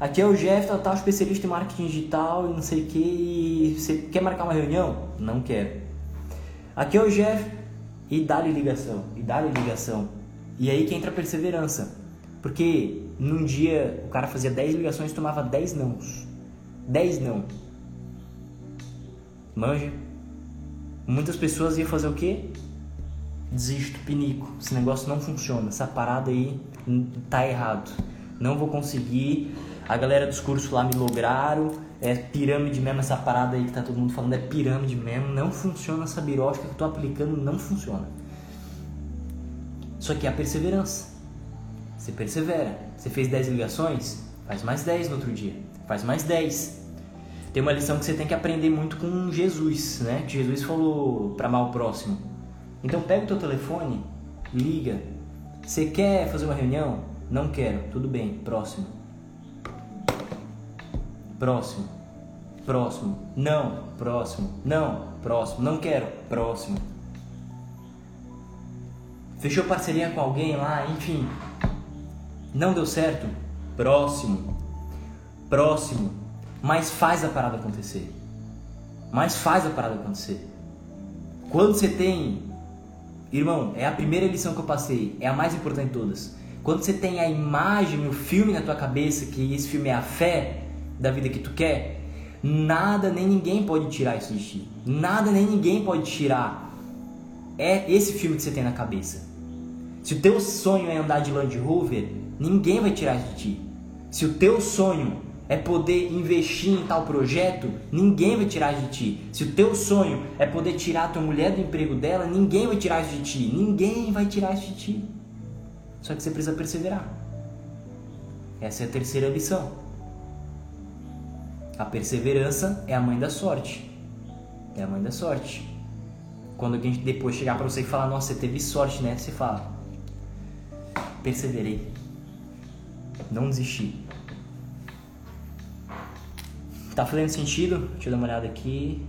Aqui é o Jeff, tal, especialista em marketing digital e não sei o que. Você quer marcar uma reunião? Não quero. Aqui é o Jeff e dá-lhe ligação, e dá-lhe ligação. E aí que entra a perseverança. Porque num dia o cara fazia 10 ligações e tomava 10 nãos. 10 não. Manja? Muitas pessoas iam fazer o quê? desisto, pinico. Esse negócio não funciona. Essa parada aí tá errado. Não vou conseguir. A galera dos cursos lá me lograram. É pirâmide mesmo, essa parada aí que tá todo mundo falando é pirâmide mesmo. Não funciona essa birótica que eu tô aplicando, não funciona. Só que é a perseverança. Você persevera. Você fez 10 ligações? Faz mais 10 no outro dia. Faz mais 10. Tem uma lição que você tem que aprender muito com Jesus, né? Que Jesus falou para amar o próximo. Então pega o teu telefone, liga. Você quer fazer uma reunião? Não quero. Tudo bem. Próximo. Próximo. Próximo. Não. Próximo. Não. Próximo. Não quero. Próximo. Fechou parceria com alguém lá, enfim. Não deu certo? Próximo. Próximo. Mas faz a parada acontecer. Mas faz a parada acontecer. Quando você tem. Irmão, é a primeira lição que eu passei, é a mais importante de todas. Quando você tem a imagem, o filme na tua cabeça, que esse filme é a fé da vida que tu quer, nada nem ninguém pode tirar isso de ti. Nada nem ninguém pode tirar. É esse filme que você tem na cabeça. Se o teu sonho é andar de Land Rover, ninguém vai tirar isso de ti. Se o teu sonho é poder investir em tal projeto, ninguém vai tirar de ti. Se o teu sonho é poder tirar a tua mulher do emprego dela, ninguém vai tirar de ti. Ninguém vai tirar isso de ti. Só que você precisa perseverar. Essa é a terceira lição. A perseverança é a mãe da sorte. É a mãe da sorte. Quando alguém depois chegar para você e falar, nossa, você teve sorte, né? Você fala, perseverei. Não desisti. Tá fazendo sentido? Deixa eu dar uma olhada aqui.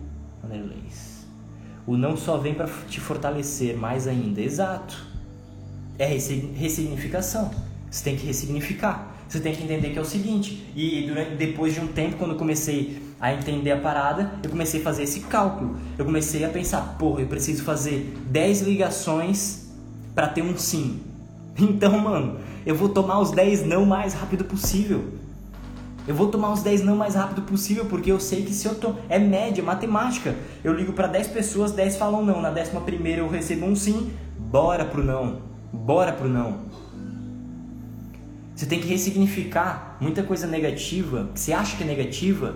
O não só vem para te fortalecer mais ainda. Exato. É ressignificação. Você tem que ressignificar. Você tem que entender que é o seguinte. E durante, depois de um tempo, quando eu comecei a entender a parada, eu comecei a fazer esse cálculo. Eu comecei a pensar, porra, eu preciso fazer 10 ligações para ter um sim. <laughs> Então, mano, eu vou tomar os 10 não mais rápido possível. Eu vou tomar os 10 não mais rápido possível, porque eu sei que se eu tô. É média, matemática. Eu ligo para 10 pessoas, 10 falam não. Na décima primeira eu recebo um sim, bora pro não. Bora pro não. Você tem que ressignificar muita coisa negativa, que você acha que é negativa,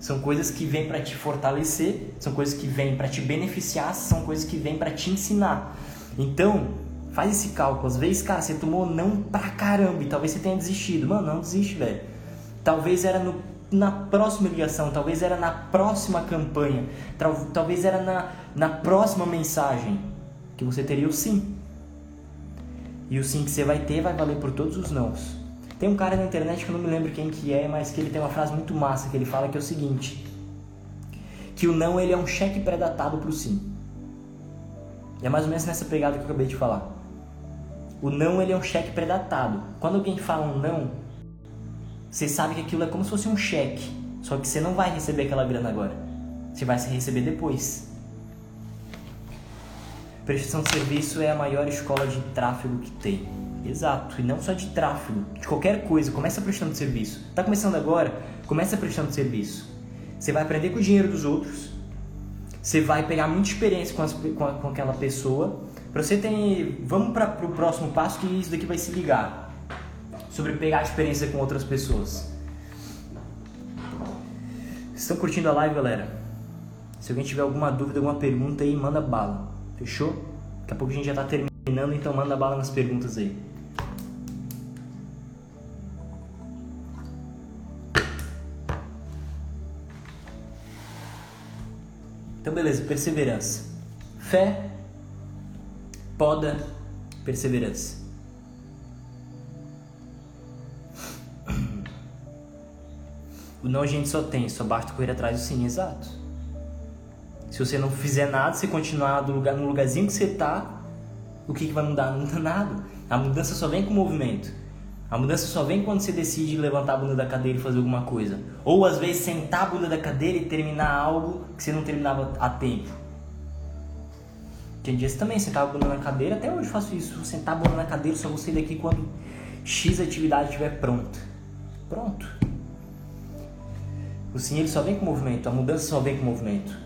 são coisas que vêm para te fortalecer, são coisas que vêm para te beneficiar, são coisas que vêm para te ensinar. Então, faz esse cálculo. Às vezes, cara, você tomou não pra caramba e talvez você tenha desistido. Mano, não desiste, velho. Talvez era no, na próxima ligação, talvez era na próxima campanha, talvez era na, na próxima mensagem que você teria o sim. E o sim que você vai ter vai valer por todos os nãos. Tem um cara na internet que eu não me lembro quem que é, mas que ele tem uma frase muito massa que ele fala que é o seguinte: que o não ele é um cheque pré-datado pro sim. E é mais ou menos nessa pegada que eu acabei de falar. O não ele é um cheque pré-datado. Quando alguém fala um não, você sabe que aquilo é como se fosse um cheque, só que você não vai receber aquela grana agora. Você vai se receber depois. Prestação de serviço é a maior escola de tráfego que tem. Exato, e não só de tráfego, de qualquer coisa. Começa prestando serviço. Tá começando agora? Começa prestando serviço. Você vai aprender com o dinheiro dos outros. Você vai pegar muita experiência com, as, com, a, com aquela pessoa. Para você ter, vamos para o próximo passo que isso daqui vai se ligar sobre pegar a experiência com outras pessoas. Estão curtindo a live, galera? Se alguém tiver alguma dúvida, alguma pergunta aí, manda bala. Fechou? Daqui a pouco a gente já está terminando, então manda bala nas perguntas aí. Então, beleza, perseverança. Fé, poda, perseverança. O não a gente só tem, só basta correr atrás do sim, exato. Se você não fizer nada, você continuar no, lugar, no lugarzinho que você está, o que, que vai mudar? Não muda nada. A mudança só vem com o movimento. A mudança só vem quando você decide levantar a bunda da cadeira e fazer alguma coisa. Ou às vezes sentar a bunda da cadeira e terminar algo que você não terminava a tempo. Tem dias também, sentar a bunda na cadeira, até hoje faço isso. Sentar a bunda na cadeira, só vou sair daqui quando X atividade estiver pronta. Pronto. O sim ele só vem com movimento, a mudança só vem com movimento.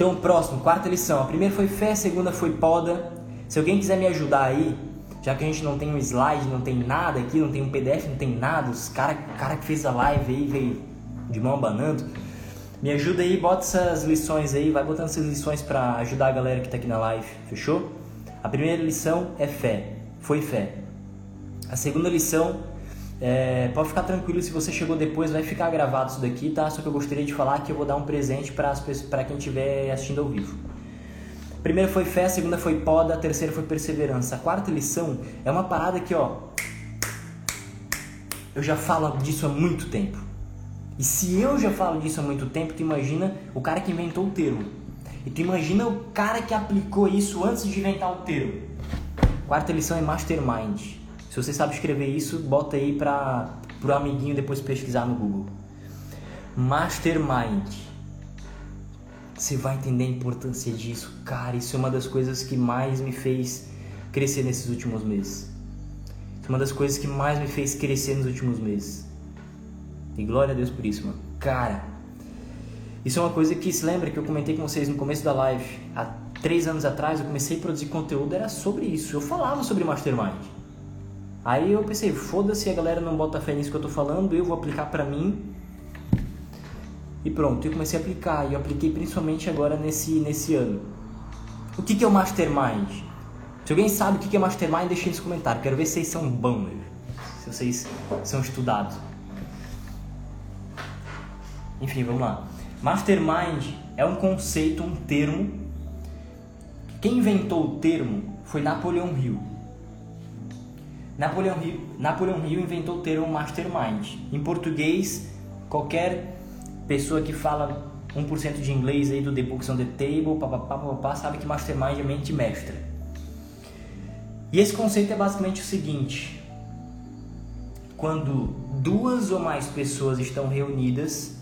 Então, próximo, quarta lição. A primeira foi fé, a segunda foi poda. Se alguém quiser me ajudar aí, já que a gente não tem um slide, não tem nada aqui, não tem um PDF, não tem nada, os cara, cara que fez a live aí veio de mão abanando. Me ajuda aí, bota essas lições aí, vai botando essas lições para ajudar a galera que tá aqui na live, fechou? A primeira lição é fé, foi fé. A segunda lição, é, pode ficar tranquilo se você chegou depois, vai ficar gravado isso daqui, tá? Só que eu gostaria de falar que eu vou dar um presente para quem estiver assistindo ao vivo. A primeira foi fé, segunda foi poda, terceira foi perseverança. A quarta lição é uma parada que, ó, eu já falo disso há muito tempo. E se eu já falo disso há muito tempo, tu imagina o cara que inventou o termo. E tu imagina o cara que aplicou isso antes de inventar o termo. Quarta lição é mastermind. Se você sabe escrever isso, bota aí para pro amiguinho depois pesquisar no Google. Mastermind você vai entender a importância disso. Cara, isso é uma das coisas que mais me fez crescer nesses últimos meses. Isso é uma das coisas que mais me fez crescer nos últimos meses. E glória a Deus por isso, mano. Cara, isso é uma coisa que se lembra que eu comentei com vocês no começo da live. Há três anos atrás eu comecei a produzir conteúdo, era sobre isso. Eu falava sobre Mastermind. Aí eu pensei, foda-se, a galera não bota fé nisso que eu tô falando, eu vou aplicar pra mim e pronto, eu comecei a aplicar. E eu apliquei principalmente agora nesse, nesse ano. O que, que é o Mastermind? Se alguém sabe o que, que é Mastermind, deixa aí nos comentários. Quero ver se vocês são bons, se vocês são estudados. Enfim, vamos lá. Mastermind é um conceito, um termo. Quem inventou o termo foi Napoleão Hill. Napoleão Hill, Napoleão Hill inventou o termo Mastermind. Em português, qualquer pessoa que fala 1% de inglês aí do The Books on the Table, papapá, papapá, sabe que Mastermind é mente mestra. E esse conceito é basicamente o seguinte: quando duas ou mais pessoas estão reunidas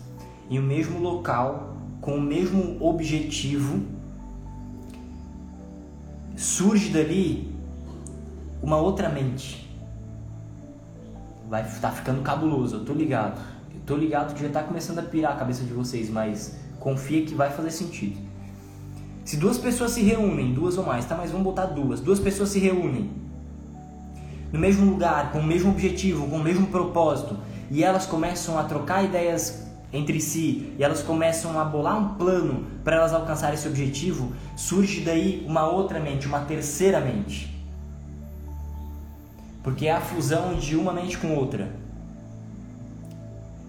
em o mesmo local, com o mesmo objetivo, surge dali uma outra mente. Vai tá ficando cabuloso, eu tô ligado. Tô ligado que já tá começando a pirar a cabeça de vocês, mas confia que vai fazer sentido. Se duas pessoas se reúnem, duas ou mais, tá? Mas vamos botar duas. Duas pessoas se reúnem no mesmo lugar, com o mesmo objetivo, com o mesmo propósito, e elas começam a trocar ideias entre si, e elas começam a bolar um plano para elas alcançarem esse objetivo, surge daí uma outra mente, uma terceira mente. Porque é a fusão de uma mente com outra.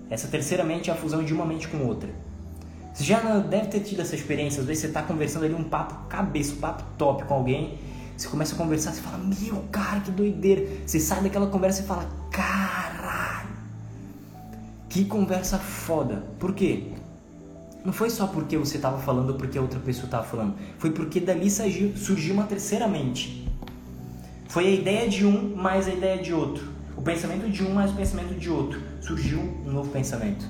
Essa terceira mente é a fusão de uma mente com outra. Você já deve ter tido essa experiência, às vezes você está conversando ali um papo cabeça, um papo top com alguém, você começa a conversar, você fala, meu cara, que doideira. Você sai daquela conversa e fala, caralho, que conversa foda. Por quê? Não foi só porque você estava falando ou porque a outra pessoa estava falando, foi porque dali surgiu, uma terceira mente. Foi a ideia de um mais a ideia de outro. O pensamento de um mais o pensamento de outro. Surgiu um novo pensamento.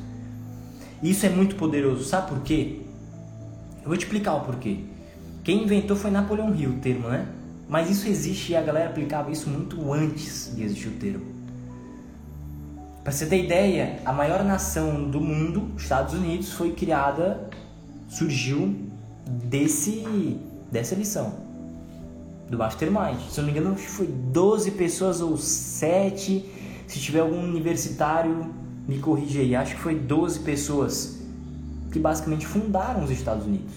Isso é muito poderoso. Sabe por quê? Eu vou te explicar o porquê. Quem inventou foi Napoleão Hill, o termo, né? Mas isso existe e a galera aplicava isso muito antes de existir o termo. Para você ter ideia, a maior nação do mundo, Estados Unidos, foi criada, surgiu desse dessa lição do Mastermind. Se eu não me engano, foi 12 pessoas ou 7. Se tiver algum universitário, me corrija aí. Acho que foi 12 pessoas que basicamente fundaram os Estados Unidos.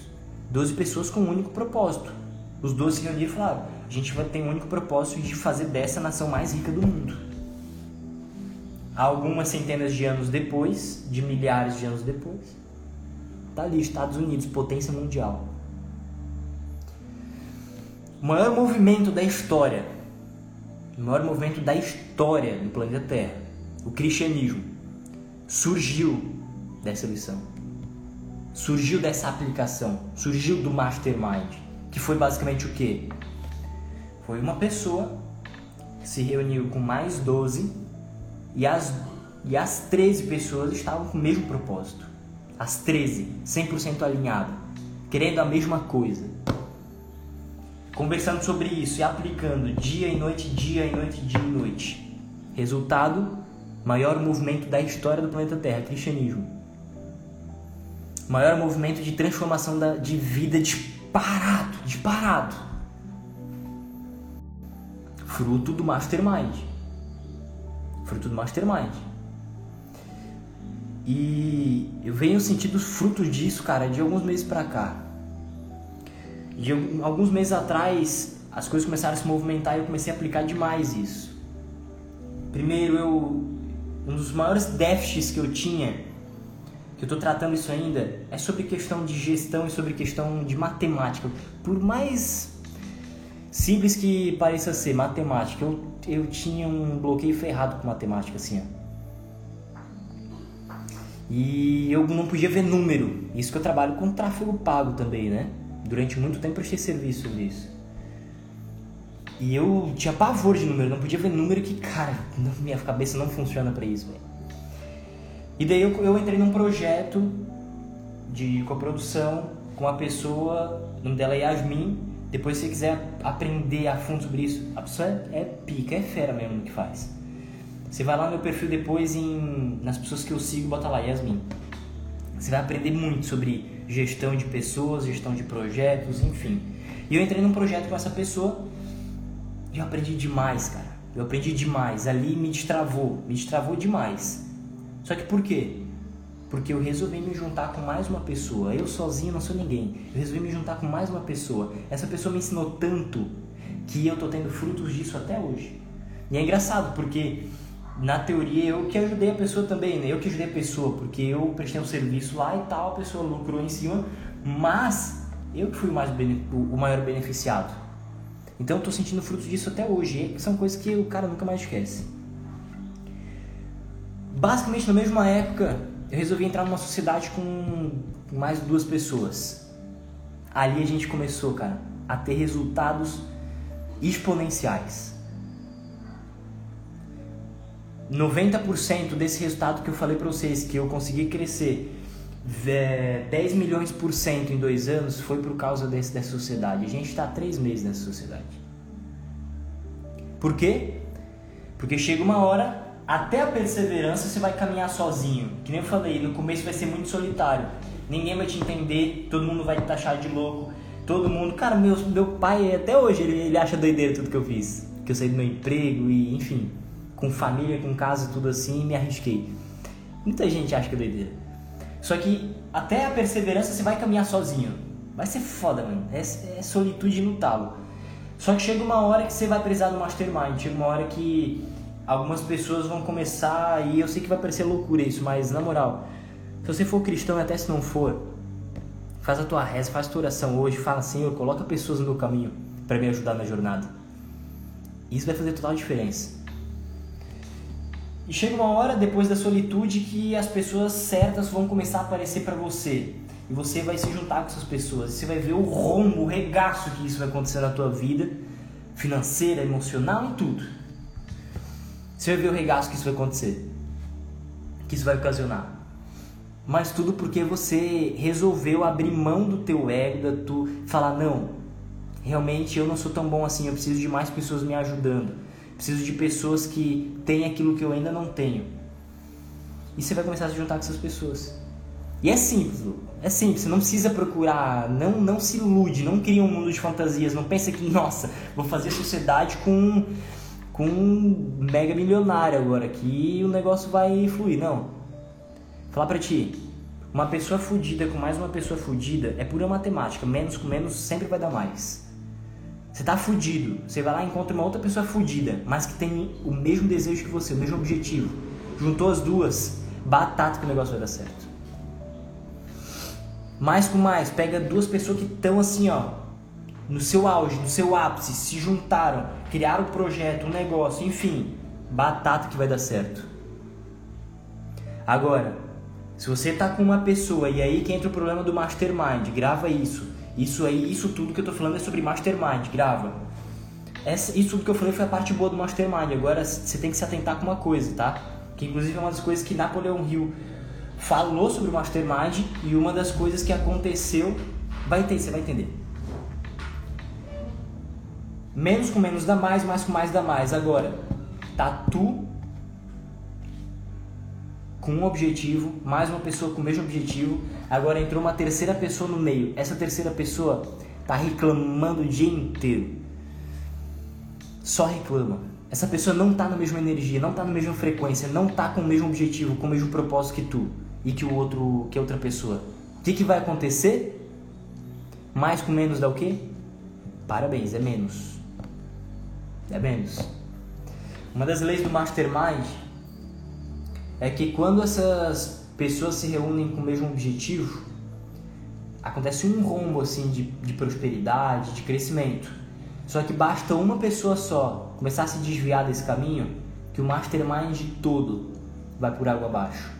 12 pessoas com um único propósito. Os 12 se reuniram e falaram: a gente vai ter um único propósito de fazer dessa nação mais rica do mundo. Algumas centenas de anos depois, de milhares de anos depois, tá ali Estados Unidos, potência mundial o maior movimento da história, o maior movimento da história do planeta Terra, o cristianismo, surgiu dessa lição. Surgiu dessa aplicação, surgiu do mastermind, que foi basicamente o que? Foi uma pessoa que se reuniu com mais 12 e as, e as 13 pessoas estavam com o mesmo propósito. As 13, 100% alinhadas, querendo a mesma coisa conversando sobre isso e aplicando dia e noite, dia e noite, dia e noite. Resultado: maior movimento da história do planeta Terra, cristianismo. maior movimento de transformação da, de vida disparado, disparado. Fruto do Mastermind. Fruto do Mastermind. E eu venho sentindo frutos disso, cara, de alguns meses pra cá. De alguns meses atrás, as coisas começaram a se movimentar e eu comecei a aplicar demais isso. Primeiro, eu um dos maiores déficits que eu tinha, que eu estou tratando isso ainda, é sobre questão de gestão e sobre questão de matemática. Por mais simples que pareça ser matemática, eu, eu tinha um bloqueio ferrado com matemática, assim, ó. E eu não podia ver número. Isso que eu trabalho com tráfego pago também, né? Durante muito tempo prestei serviço nisso. E eu tinha pavor de número, não podia ver número que, cara, minha cabeça não funciona para isso, velho. E daí eu, eu entrei num projeto de coprodução com uma pessoa, o nome dela é Yasmin. Depois, se você quiser aprender a fundo sobre isso, a pessoa é, é pica, é fera mesmo no que faz. Você vai lá no meu perfil depois em, nas pessoas que eu sigo, bota lá Yasmin. Você vai aprender muito sobre gestão de pessoas, gestão de projetos, enfim. E eu entrei num projeto com essa pessoa e eu aprendi demais, cara. Eu aprendi demais. Ali me destravou, me destravou demais. Só que por quê? Porque eu resolvi me juntar com mais uma pessoa. Eu sozinho não sou ninguém. Eu resolvi me juntar com mais uma pessoa. Essa pessoa me ensinou tanto que eu tô tendo frutos disso até hoje. E é engraçado porque na teoria eu que ajudei a pessoa também, né? Eu que ajudei a pessoa, porque eu prestei um serviço lá e tal, a pessoa lucrou em cima, mas eu que fui o, mais o maior beneficiado. Então tô sentindo frutos disso até hoje, são coisas que o cara nunca mais esquece. Basicamente, na mesma época, eu resolvi entrar numa sociedade com mais duas pessoas. Ali a gente começou, cara, a ter resultados exponenciais. 90% desse resultado que eu falei para vocês, que eu consegui crescer 10 milhões por cento em dois anos, foi por causa desse, dessa sociedade. A gente está três meses nessa sociedade. Por quê? Porque chega uma hora, até a perseverança você vai caminhar sozinho. Que nem eu falei, no começo vai ser muito solitário. Ninguém vai te entender, todo mundo vai te taxar de louco. Todo mundo, cara, meu, meu pai até hoje ele, ele acha doideira tudo que eu fiz. Que eu saí do meu emprego e enfim com família, com casa, tudo assim, me arrisquei. Muita gente acha que é doideira. Só que até a perseverança você vai caminhar sozinho. Vai ser foda, mano. É, é solitude no talo. Só que chega uma hora que você vai precisar do mastermind. Chega uma hora que algumas pessoas vão começar. E eu sei que vai parecer loucura isso, mas na moral, se você for cristão, até se não for, faz a tua reza, faz a tua oração hoje. Fala, Senhor, coloca pessoas no meu caminho para me ajudar na jornada. Isso vai fazer total diferença. E chega uma hora depois da solitude que as pessoas certas vão começar a aparecer para você. E você vai se juntar com essas pessoas. E você vai ver o rombo, o regaço que isso vai acontecer na tua vida, financeira, emocional e tudo. Você vai ver o regaço que isso vai acontecer. Que isso vai ocasionar. Mas tudo porque você resolveu abrir mão do teu ego, da tu falar não, realmente eu não sou tão bom assim, eu preciso de mais pessoas me ajudando. Preciso de pessoas que têm aquilo que eu ainda não tenho. E você vai começar a se juntar com essas pessoas. E é simples, Lu. É simples, você não precisa procurar, não, não se ilude, não cria um mundo de fantasias, não pensa que, nossa, vou fazer sociedade com, com um mega milionário agora, que o negócio vai fluir. Não. Falar pra ti, uma pessoa fodida com mais uma pessoa fodida é pura matemática, menos com menos sempre vai dar mais. Você tá fudido. Você vai lá e encontra uma outra pessoa fudida, mas que tem o mesmo desejo que você, o mesmo objetivo. Juntou as duas, batata que o negócio vai dar certo. Mais com mais, pega duas pessoas que estão assim, ó, no seu auge, no seu ápice, se juntaram, criaram um projeto, um negócio, enfim, batata que vai dar certo. Agora, se você tá com uma pessoa e aí que entra o problema do mastermind, grava isso. Isso aí, isso tudo que eu tô falando é sobre mastermind, grava. Essa, isso tudo que eu falei foi a parte boa do mastermind. Agora você tem que se atentar com uma coisa, tá? Que inclusive é uma das coisas que Napoleão Hill falou sobre o mastermind e uma das coisas que aconteceu, vai ter, você vai entender. Menos com menos dá mais, mais com mais dá mais. Agora, tá tu com um objetivo, mais uma pessoa com o mesmo objetivo. Agora entrou uma terceira pessoa no meio. Essa terceira pessoa tá reclamando o dia inteiro. Só reclama. Essa pessoa não tá na mesma energia, não tá na mesma frequência, não tá com o mesmo objetivo, com o mesmo propósito que tu e que o outro, que a outra pessoa. O que, que vai acontecer? Mais com menos dá o quê? Parabéns, é menos. É menos. Uma das leis do Mastermind é que quando essas pessoas se reúnem com o mesmo objetivo, acontece um rombo assim de, de prosperidade, de crescimento. Só que basta uma pessoa só começar a se desviar desse caminho que o mastermind todo vai por água abaixo.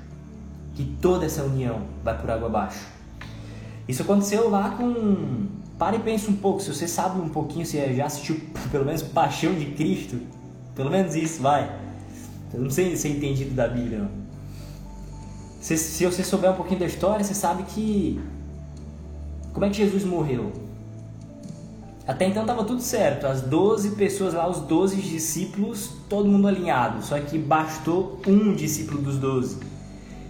Que toda essa união vai por água abaixo. Isso aconteceu lá com. Para e pensa um pouco. Se você sabe um pouquinho, você já assistiu <laughs> pelo menos Paixão de Cristo, pelo menos isso, vai. Eu não sei se é entendido da Bíblia, não. Se, se você souber um pouquinho da história, você sabe que. Como é que Jesus morreu? Até então estava tudo certo, as 12 pessoas lá, os 12 discípulos, todo mundo alinhado. Só que bastou um discípulo dos 12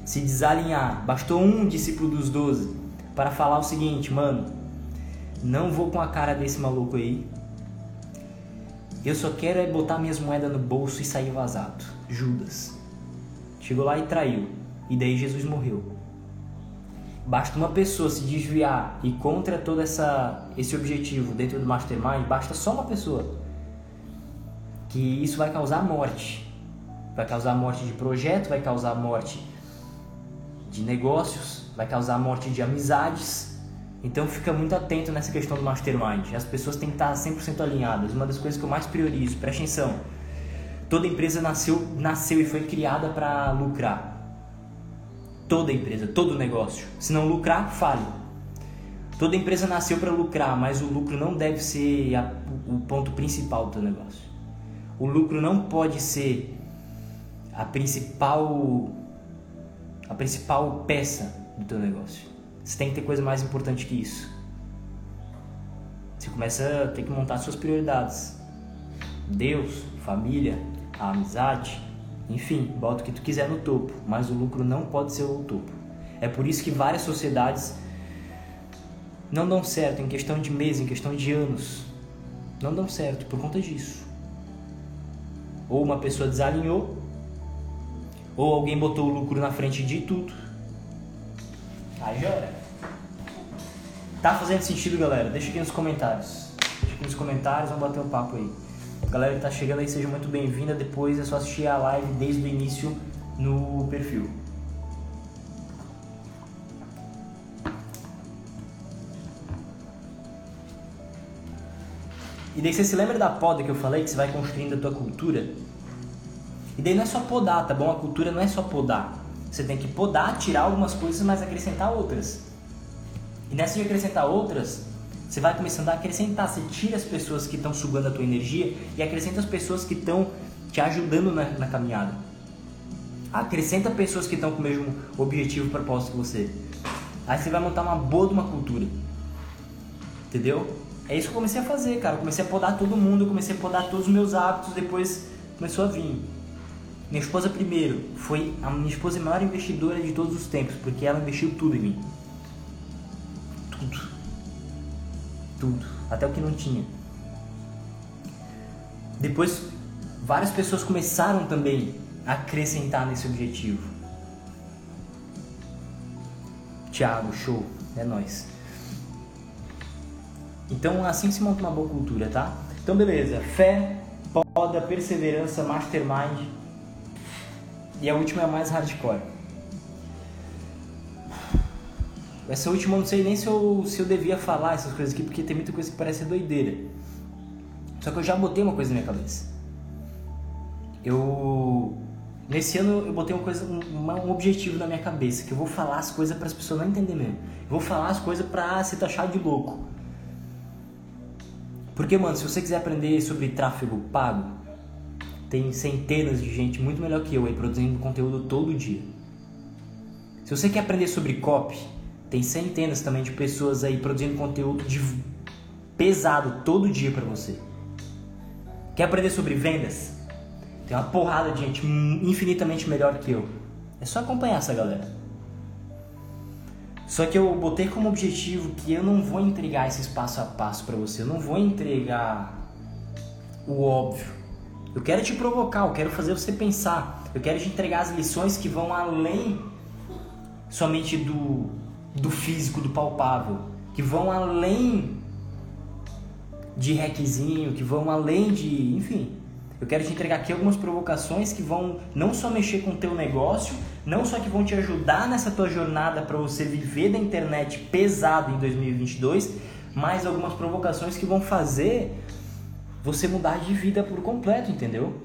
se desalinhar. Bastou um discípulo dos 12 para falar o seguinte, mano, não vou com a cara desse maluco aí. Eu só quero é botar minhas moedas no bolso e sair vazado. Judas. Chegou lá e traiu. E daí Jesus morreu. Basta uma pessoa se desviar e contra todo essa, esse objetivo dentro do mastermind, basta só uma pessoa. Que isso vai causar morte. Vai causar morte de projeto, vai causar morte de negócios, vai causar morte de amizades. Então fica muito atento nessa questão do mastermind. As pessoas têm que estar 100% alinhadas. Uma das coisas que eu mais priorizo, preste atenção. Toda empresa nasceu, nasceu e foi criada para lucrar Toda empresa, todo negócio. Se não lucrar, fale. Toda empresa nasceu para lucrar, mas o lucro não deve ser a, o ponto principal do teu negócio. O lucro não pode ser a principal a principal peça do teu negócio. Você tem que ter coisa mais importante que isso. Você começa a ter que montar suas prioridades. Deus, família, a amizade, enfim, bota o que tu quiser no topo, mas o lucro não pode ser o topo. É por isso que várias sociedades não dão certo em questão de meses, em questão de anos. Não dão certo por conta disso. Ou uma pessoa desalinhou, ou alguém botou o lucro na frente de tudo. Aí já era. Tá fazendo sentido, galera? Deixa aqui nos comentários. Deixa aqui nos comentários, vamos bater um papo aí. Galera que tá chegando aí, seja muito bem-vinda. Depois é só assistir a live desde o início no perfil. E daí você se lembra da poda que eu falei, que você vai construindo a tua cultura? E daí não é só podar, tá bom? A cultura não é só podar. Você tem que podar, tirar algumas coisas, mas acrescentar outras. E nessa de acrescentar outras, você vai começando a acrescentar, você tira as pessoas que estão sugando a tua energia e acrescenta as pessoas que estão te ajudando na, na caminhada. Acrescenta pessoas que estão com o mesmo objetivo e propósito que você. Aí você vai montar uma boa de uma cultura. Entendeu? É isso que eu comecei a fazer, cara. Eu comecei a podar todo mundo, eu comecei a podar todos os meus hábitos, depois começou a vir. Minha esposa primeiro, foi a minha esposa é maior investidora de todos os tempos, porque ela investiu tudo em mim. Tudo tudo, até o que não tinha. Depois, várias pessoas começaram também a acrescentar nesse objetivo. Tiago, show, é nós. Então, assim se monta uma boa cultura, tá? Então, beleza. Fé, poda, perseverança, mastermind. E a última é a mais hardcore. Essa última eu não sei nem se eu, se eu devia falar essas coisas aqui, porque tem muita coisa que parece doideira. Só que eu já botei uma coisa na minha cabeça. Eu. Nesse ano eu botei uma coisa, um, um objetivo na minha cabeça, que eu vou falar as coisas para as pessoas não entenderem mesmo. Eu vou falar as coisas para ser taxado de louco. Porque, mano, se você quiser aprender sobre tráfego pago, tem centenas de gente muito melhor que eu aí produzindo conteúdo todo dia. Se você quer aprender sobre copy, tem centenas também de pessoas aí produzindo conteúdo de pesado todo dia para você. Quer aprender sobre vendas? Tem uma porrada de gente infinitamente melhor que eu. É só acompanhar essa galera. Só que eu botei como objetivo que eu não vou entregar esses passo a passo para você, eu não vou entregar o óbvio. Eu quero te provocar, eu quero fazer você pensar, eu quero te entregar as lições que vão além somente do, do físico, do palpável, que vão além de requisinho, que vão além de, enfim. Eu quero te entregar aqui algumas provocações que vão não só mexer com o teu negócio, não só que vão te ajudar nessa tua jornada para você viver da internet pesado em 2022, mas algumas provocações que vão fazer você mudar de vida por completo, entendeu?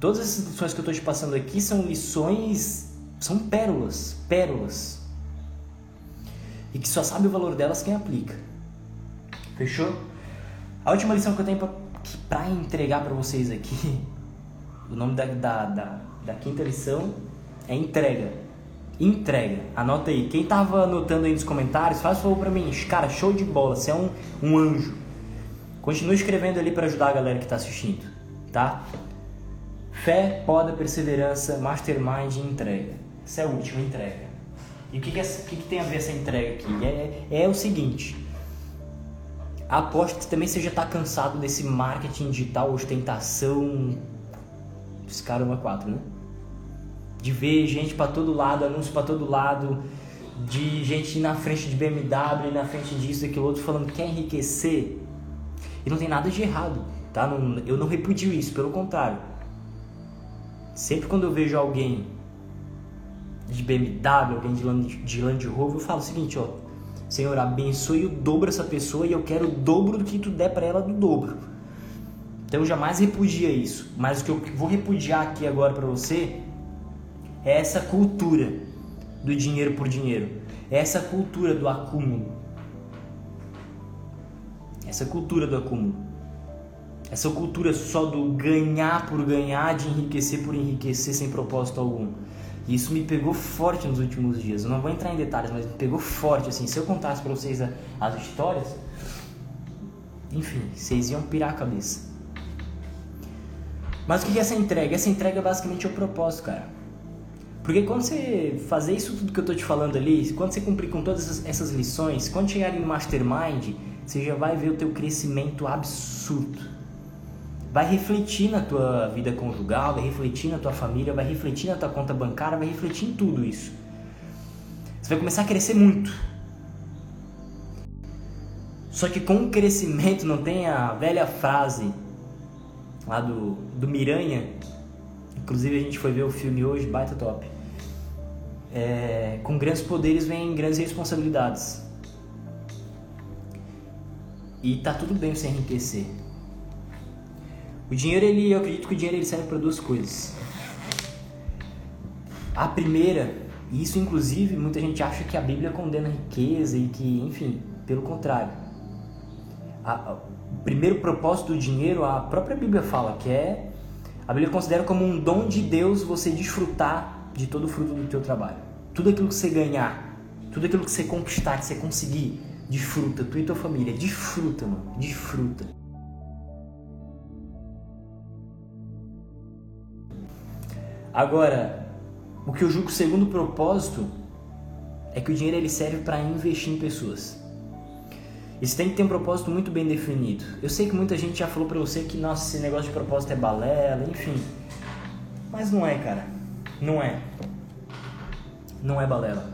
Todas essas lições que eu estou te passando aqui são lições, são pérolas, pérolas. E que só sabe o valor delas quem aplica. Fechou? A última lição que eu tenho para entregar para vocês aqui, <laughs> o nome da, da, da, da quinta lição é entrega. Entrega. Anota aí. Quem tava anotando aí nos comentários, faz favor para mim. Cara, show de bola. Você é um, um anjo. Continue escrevendo ali para ajudar a galera que está assistindo, tá? Fé, poda, perseverança, mastermind e entrega. Essa é a última entrega. E o que, que, é, que, que tem a ver essa entrega aqui? É, é, é o seguinte. Aposto que também você já está cansado desse marketing digital, ostentação. Os caramba, quatro, né? De ver gente para todo lado, anúncio para todo lado, de gente na frente de BMW, na frente disso, daquilo outro, falando que quer enriquecer. E não tem nada de errado, tá? Não, eu não repudio isso, pelo contrário. Sempre quando eu vejo alguém de BMW, alguém de Land, de Land Rover, eu falo o seguinte, ó. Senhor, abençoe o dobro essa pessoa e eu quero o dobro do que tu der para ela do dobro. Então jamais repudia isso. Mas o que eu vou repudiar aqui agora para você é essa cultura do dinheiro por dinheiro. É essa cultura do acúmulo. Essa cultura do acúmulo. Essa cultura só do ganhar por ganhar, de enriquecer por enriquecer sem propósito algum. E isso me pegou forte nos últimos dias. Eu não vou entrar em detalhes, mas me pegou forte. Assim, se eu contasse para vocês a, as histórias, enfim, vocês iam pirar a cabeça. Mas o que é essa entrega? Essa entrega é basicamente o propósito, cara. Porque quando você fazer isso tudo que eu tô te falando ali, quando você cumprir com todas essas, essas lições, quando chegar no Mastermind, você já vai ver o teu crescimento absurdo vai refletir na tua vida conjugal, vai refletir na tua família, vai refletir na tua conta bancária, vai refletir em tudo isso. Você vai começar a crescer muito. Só que com o crescimento não tem a velha frase lá do, do Miranha. Inclusive a gente foi ver o filme hoje, baita top. É, com grandes poderes vem grandes responsabilidades. E tá tudo bem você enriquecer. O dinheiro, ele, eu acredito que o dinheiro ele serve para duas coisas. A primeira, e isso inclusive muita gente acha que a Bíblia condena a riqueza e que, enfim, pelo contrário. A, a, o primeiro propósito do dinheiro, a própria Bíblia fala que é a Bíblia considera como um dom de Deus você desfrutar de todo o fruto do teu trabalho. Tudo aquilo que você ganhar, tudo aquilo que você conquistar, que você conseguir, desfruta, tu e tua família, desfruta, mano, desfruta. Agora, o que eu julgo segundo propósito é que o dinheiro ele serve para investir em pessoas. Isso tem que ter um propósito muito bem definido. Eu sei que muita gente já falou para você que nossa, esse negócio de propósito é balela, enfim. Mas não é, cara. Não é. Não é balela.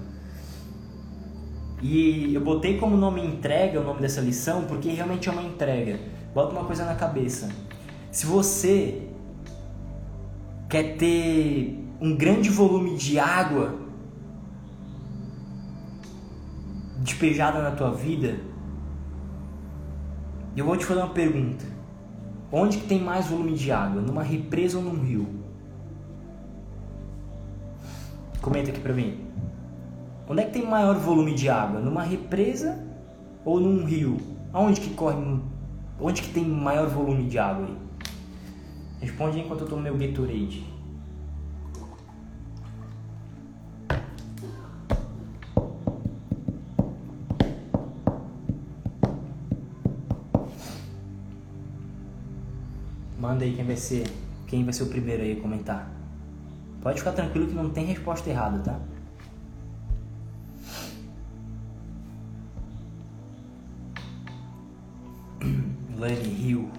E eu botei como nome entrega o nome dessa lição porque realmente é uma entrega. Bota uma coisa na cabeça. Se você quer ter um grande volume de água despejada na tua vida, eu vou te fazer uma pergunta. Onde que tem mais volume de água? Numa represa ou num rio? Comenta aqui pra mim. Onde é que tem maior volume de água? Numa represa ou num rio? Aonde que corre? Onde que tem maior volume de água aí? Responde enquanto eu tomo meu Gatorade. Manda aí quem vai ser, quem vai ser o primeiro aí a comentar. Pode ficar tranquilo que não tem resposta errada, tá? <clears throat> Lane Hill.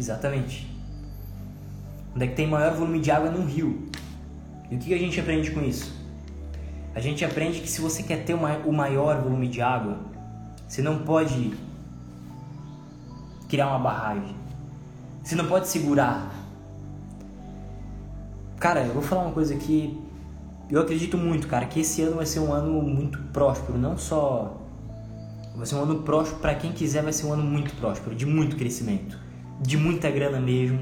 Exatamente. Onde é que tem maior volume de água num rio. E o que a gente aprende com isso? A gente aprende que se você quer ter o maior volume de água, você não pode criar uma barragem. Você não pode segurar. Cara, eu vou falar uma coisa aqui. Eu acredito muito, cara, que esse ano vai ser um ano muito próspero. Não só. Vai ser um ano próspero para quem quiser, vai ser um ano muito próspero, de muito crescimento, de muita grana mesmo,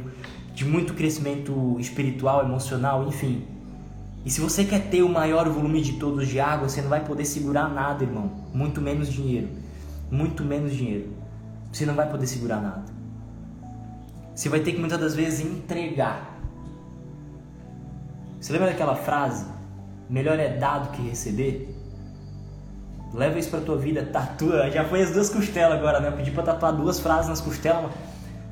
de muito crescimento espiritual, emocional, enfim. E se você quer ter o maior volume de todos de água, você não vai poder segurar nada, irmão. Muito menos dinheiro. Muito menos dinheiro. Você não vai poder segurar nada. Você vai ter que muitas das vezes entregar. Você lembra daquela frase? Melhor é dado que receber? Leva isso pra tua vida, tatua. Já foi as duas costelas agora, né? Eu pedi pra tatuar duas frases nas costelas.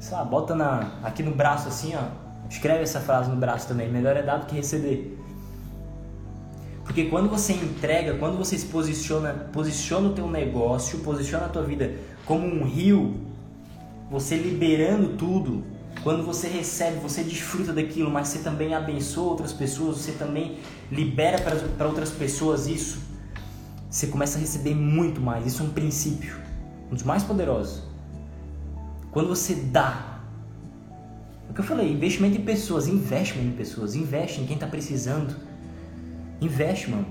Sei lá, bota na, aqui no braço assim, ó. Escreve essa frase no braço também. Melhor é dado que receber. Porque quando você entrega, quando você se posiciona, posiciona o teu negócio, posiciona a tua vida como um rio, você liberando tudo, quando você recebe, você desfruta daquilo, mas você também abençoa outras pessoas, você também libera para outras pessoas isso, você começa a receber muito mais. Isso é um princípio, um dos mais poderosos. Quando você dá, é o que eu falei, investimento em pessoas, investimento em pessoas, investe em quem está precisando Investe, mano.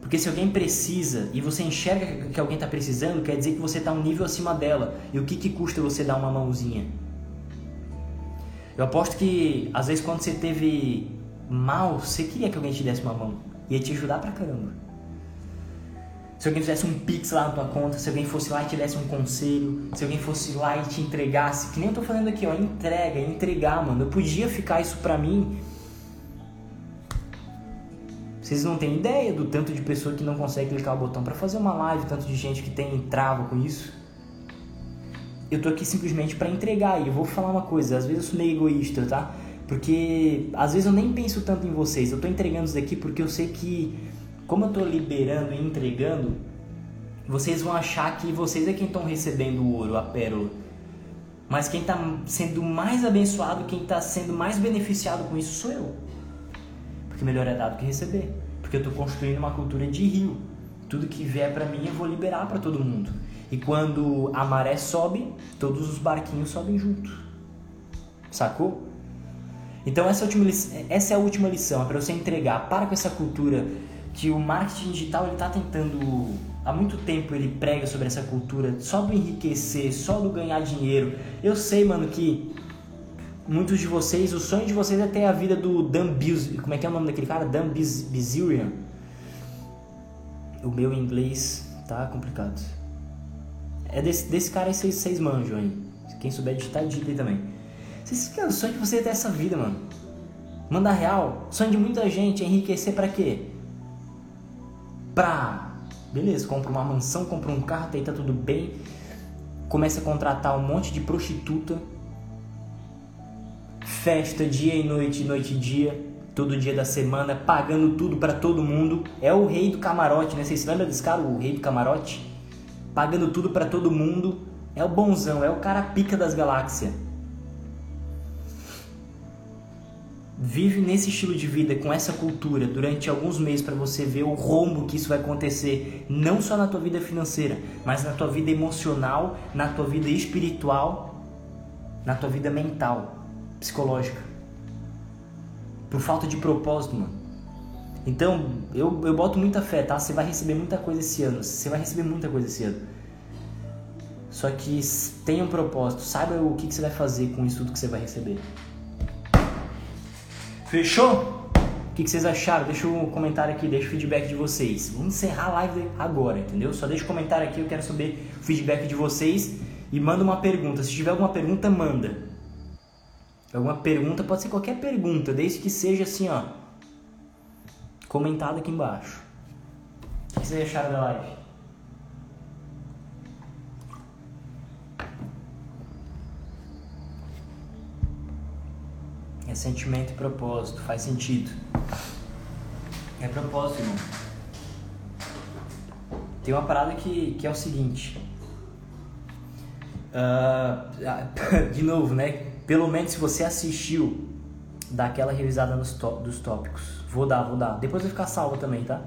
Porque se alguém precisa e você enxerga que alguém está precisando, quer dizer que você está um nível acima dela. E o que, que custa você dar uma mãozinha? Eu aposto que às vezes quando você teve mal, você queria que alguém te desse uma mão. Ia te ajudar pra caramba. Se alguém fizesse um pix lá na tua conta, se alguém fosse lá e te desse um conselho, se alguém fosse lá e te entregasse, que nem eu tô falando aqui, ó, entrega, entregar, mano. Eu podia ficar isso pra mim vocês não têm ideia do tanto de pessoa que não consegue clicar o botão para fazer uma live, tanto de gente que tem trava com isso. Eu tô aqui simplesmente para entregar e eu vou falar uma coisa, às vezes eu sou meio egoísta, tá? Porque às vezes eu nem penso tanto em vocês, eu tô entregando isso daqui porque eu sei que como eu tô liberando e entregando, vocês vão achar que vocês é quem estão recebendo o ouro, a pérola. Mas quem está sendo mais abençoado, quem está sendo mais beneficiado com isso sou eu. Porque melhor é dado que receber. Porque eu estou construindo uma cultura de rio. Tudo que vier para mim eu vou liberar para todo mundo. E quando a maré sobe, todos os barquinhos sobem junto. Sacou? Então essa, é última, essa é a última lição, é para você entregar. Para com essa cultura que o marketing digital ele está tentando há muito tempo ele prega sobre essa cultura só do enriquecer, só do ganhar dinheiro. Eu sei, mano, que muitos de vocês, o sonho de vocês é ter a vida do Dan Bilzerian. Como é que é o nome daquele cara? Dan Bilzerian. O meu inglês tá complicado. É desse, desse cara aí vocês, manjam aí. Quem souber digitar, digita aí também. Vocês, cara, o sonho de vocês é ter essa vida, mano. Manda real. Sonho de muita gente é enriquecer pra quê? Pra. Beleza, compra uma mansão, compra um carro, tá aí tá tudo bem. Começa a contratar um monte de prostituta festa dia e noite, noite e dia, todo dia da semana, pagando tudo para todo mundo. É o rei do camarote, né? Vocês se lembram desse cara, o rei do camarote? Pagando tudo para todo mundo. É o bonzão, é o cara pica das galáxias. Vive nesse estilo de vida, com essa cultura, durante alguns meses para você ver o rombo que isso vai acontecer, não só na tua vida financeira, mas na tua vida emocional, na tua vida espiritual, na tua vida mental psicológica. Por falta de propósito, mano. Então, eu, eu boto muita fé, tá? Você vai receber muita coisa esse ano. Você vai receber muita coisa esse ano. Só que tenha um propósito. Saiba o que, que você vai fazer com isso tudo que você vai receber. Fechou? O que, que vocês acharam? Deixa um comentário aqui, deixa o feedback de vocês. Vamos encerrar a live agora, entendeu? Só deixa um comentário aqui, eu quero saber o feedback de vocês. E manda uma pergunta. Se tiver alguma pergunta, manda. Alguma pergunta, pode ser qualquer pergunta, desde que seja assim, ó. Comentado aqui embaixo. O que vocês acharam da live? É sentimento e propósito, faz sentido. É propósito, irmão. Tem uma parada que, que é o seguinte. Uh, <laughs> de novo, né? Pelo menos se você assistiu, dá aquela revisada nos dos tópicos. Vou dar, vou dar. Depois vai ficar salvo também, tá?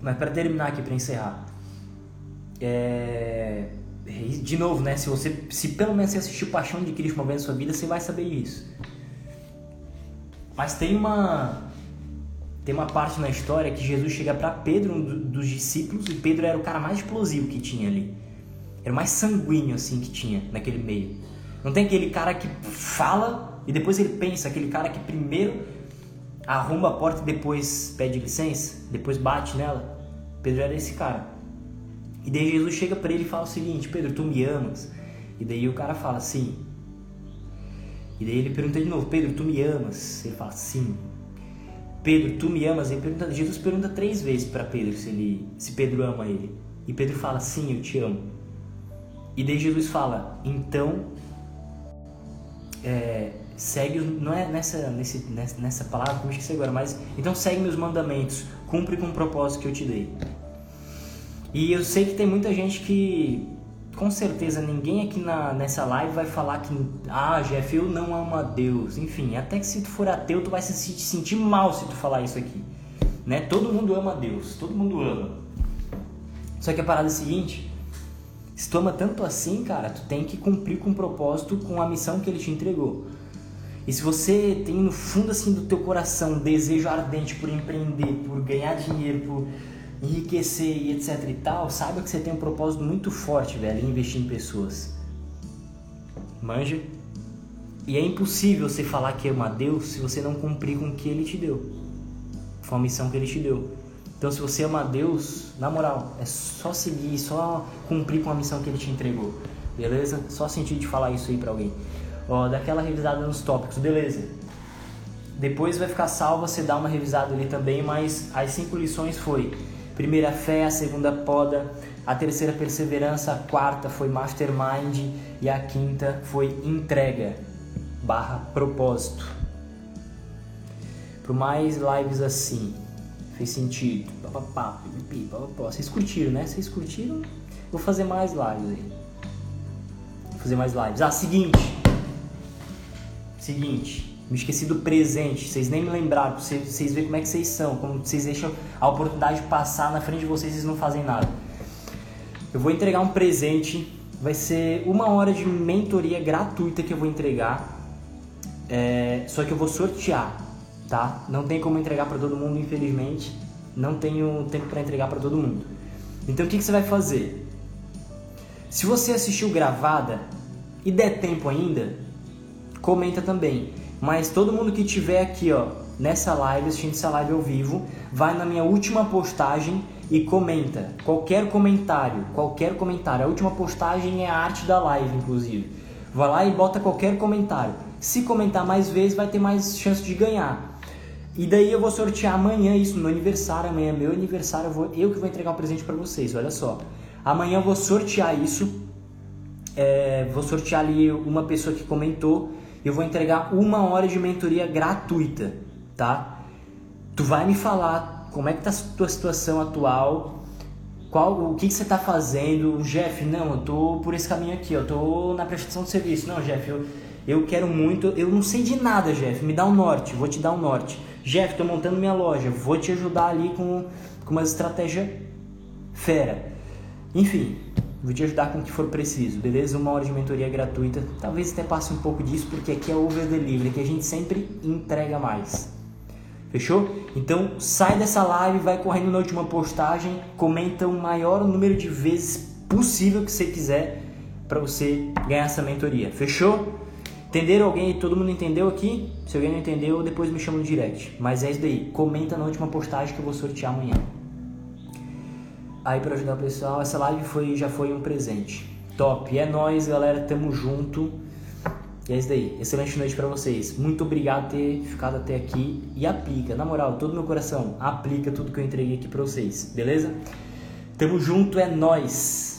Mas para terminar aqui, para encerrar. É... De novo, né? Se você, se pelo menos você assistiu Paixão de Cristo uma vez na sua vida, você vai saber isso. Mas tem uma tem uma parte na história que Jesus chega para Pedro, um dos discípulos, e Pedro era o cara mais explosivo que tinha ali. Era o mais sanguíneo assim que tinha naquele meio. Não tem aquele cara que fala e depois ele pensa, aquele cara que primeiro arromba a porta e depois pede licença, depois bate nela. Pedro era esse cara. E daí Jesus chega para ele e fala o seguinte: Pedro, tu me amas? E daí o cara fala sim. E daí ele pergunta de novo: Pedro, tu me amas? Ele fala sim. Pedro, tu me amas? Ele pergunta, Jesus pergunta três vezes para Pedro se, ele, se Pedro ama ele. E Pedro fala: sim, eu te amo. E daí Jesus fala: então é, segue, não é nessa, nesse, nessa palavra que eu esqueci agora, mas então segue meus mandamentos, cumpre com o propósito que eu te dei. E eu sei que tem muita gente que, com certeza, ninguém aqui na, nessa live vai falar que, ah, Jeff, eu não amo a Deus. Enfim, até que se tu for ateu, tu vai se sentir mal se tu falar isso aqui. Né? Todo mundo ama a Deus, todo mundo ama. Só que a parada é a seguinte, se tu ama tanto assim, cara, tu tem que cumprir com o propósito, com a missão que ele te entregou. E se você tem no fundo assim do teu coração um desejo ardente por empreender, por ganhar dinheiro, por enriquecer e etc e tal, saiba que você tem um propósito muito forte, velho, em investir em pessoas. Manja? E é impossível você falar que ama a Deus se você não cumprir com o que Ele te deu. Foi a missão que Ele te deu. Então, se você ama a Deus, na moral, é só seguir, só cumprir com a missão que Ele te entregou. Beleza? Só sentir de falar isso aí pra alguém ó, daquela revisada nos tópicos, beleza. Depois vai ficar salva, você dá uma revisada ali também, mas as cinco lições foi primeira fé, a segunda poda, a terceira perseverança, a quarta foi mastermind e a quinta foi entrega barra propósito. Por mais lives assim, fez sentido. Papapá, pipipi, papapá. Vocês curtiram, né? Vocês curtiram? Vou fazer mais lives aí. Vou fazer mais lives. Ah, seguinte. Seguinte, me esqueci do presente, vocês nem me lembraram, vocês, vocês verem como é que vocês são, como vocês deixam a oportunidade passar na frente de vocês vocês não fazem nada. Eu vou entregar um presente, vai ser uma hora de mentoria gratuita que eu vou entregar, é, só que eu vou sortear, tá? Não tem como entregar para todo mundo, infelizmente, não tenho tempo para entregar para todo mundo. Então o que, que você vai fazer? Se você assistiu gravada e der tempo ainda, comenta também. Mas todo mundo que tiver aqui, ó, nessa live, assistindo essa live ao vivo, vai na minha última postagem e comenta. Qualquer comentário, qualquer comentário. A última postagem é a arte da live, inclusive. Vai lá e bota qualquer comentário. Se comentar mais vezes, vai ter mais chance de ganhar. E daí eu vou sortear amanhã isso, no aniversário, amanhã é meu aniversário, eu, vou, eu que vou entregar um presente para vocês, olha só. Amanhã eu vou sortear isso, é, vou sortear ali uma pessoa que comentou eu vou entregar uma hora de mentoria gratuita, tá? Tu vai me falar como é que tá a tua situação atual, qual, o que, que você está fazendo, Jeff, não, eu tô por esse caminho aqui, eu tô na prestação de serviço, não, Jeff, eu, eu quero muito, eu não sei de nada, Jeff, me dá um norte, vou te dar um norte. Jeff, estou montando minha loja, vou te ajudar ali com, com uma estratégia fera. Enfim, Vou te ajudar com o que for preciso, beleza? Uma hora de mentoria gratuita. Talvez até passe um pouco disso, porque aqui é over delivery, que a gente sempre entrega mais. Fechou? Então sai dessa live, vai correndo na última postagem, comenta o maior número de vezes possível que você quiser para você ganhar essa mentoria. Fechou? Entenderam alguém? Todo mundo entendeu aqui? Se alguém não entendeu, depois me chama no direct. Mas é isso daí. Comenta na última postagem que eu vou sortear amanhã aí para ajudar o pessoal. Essa live foi, já foi um presente. Top. É nóis, galera. Tamo junto. E é isso daí. Excelente noite para vocês. Muito obrigado por ter ficado até aqui. E aplica, na moral, todo meu coração, aplica tudo que eu entreguei aqui para vocês. Beleza? Tamo junto, é nóis.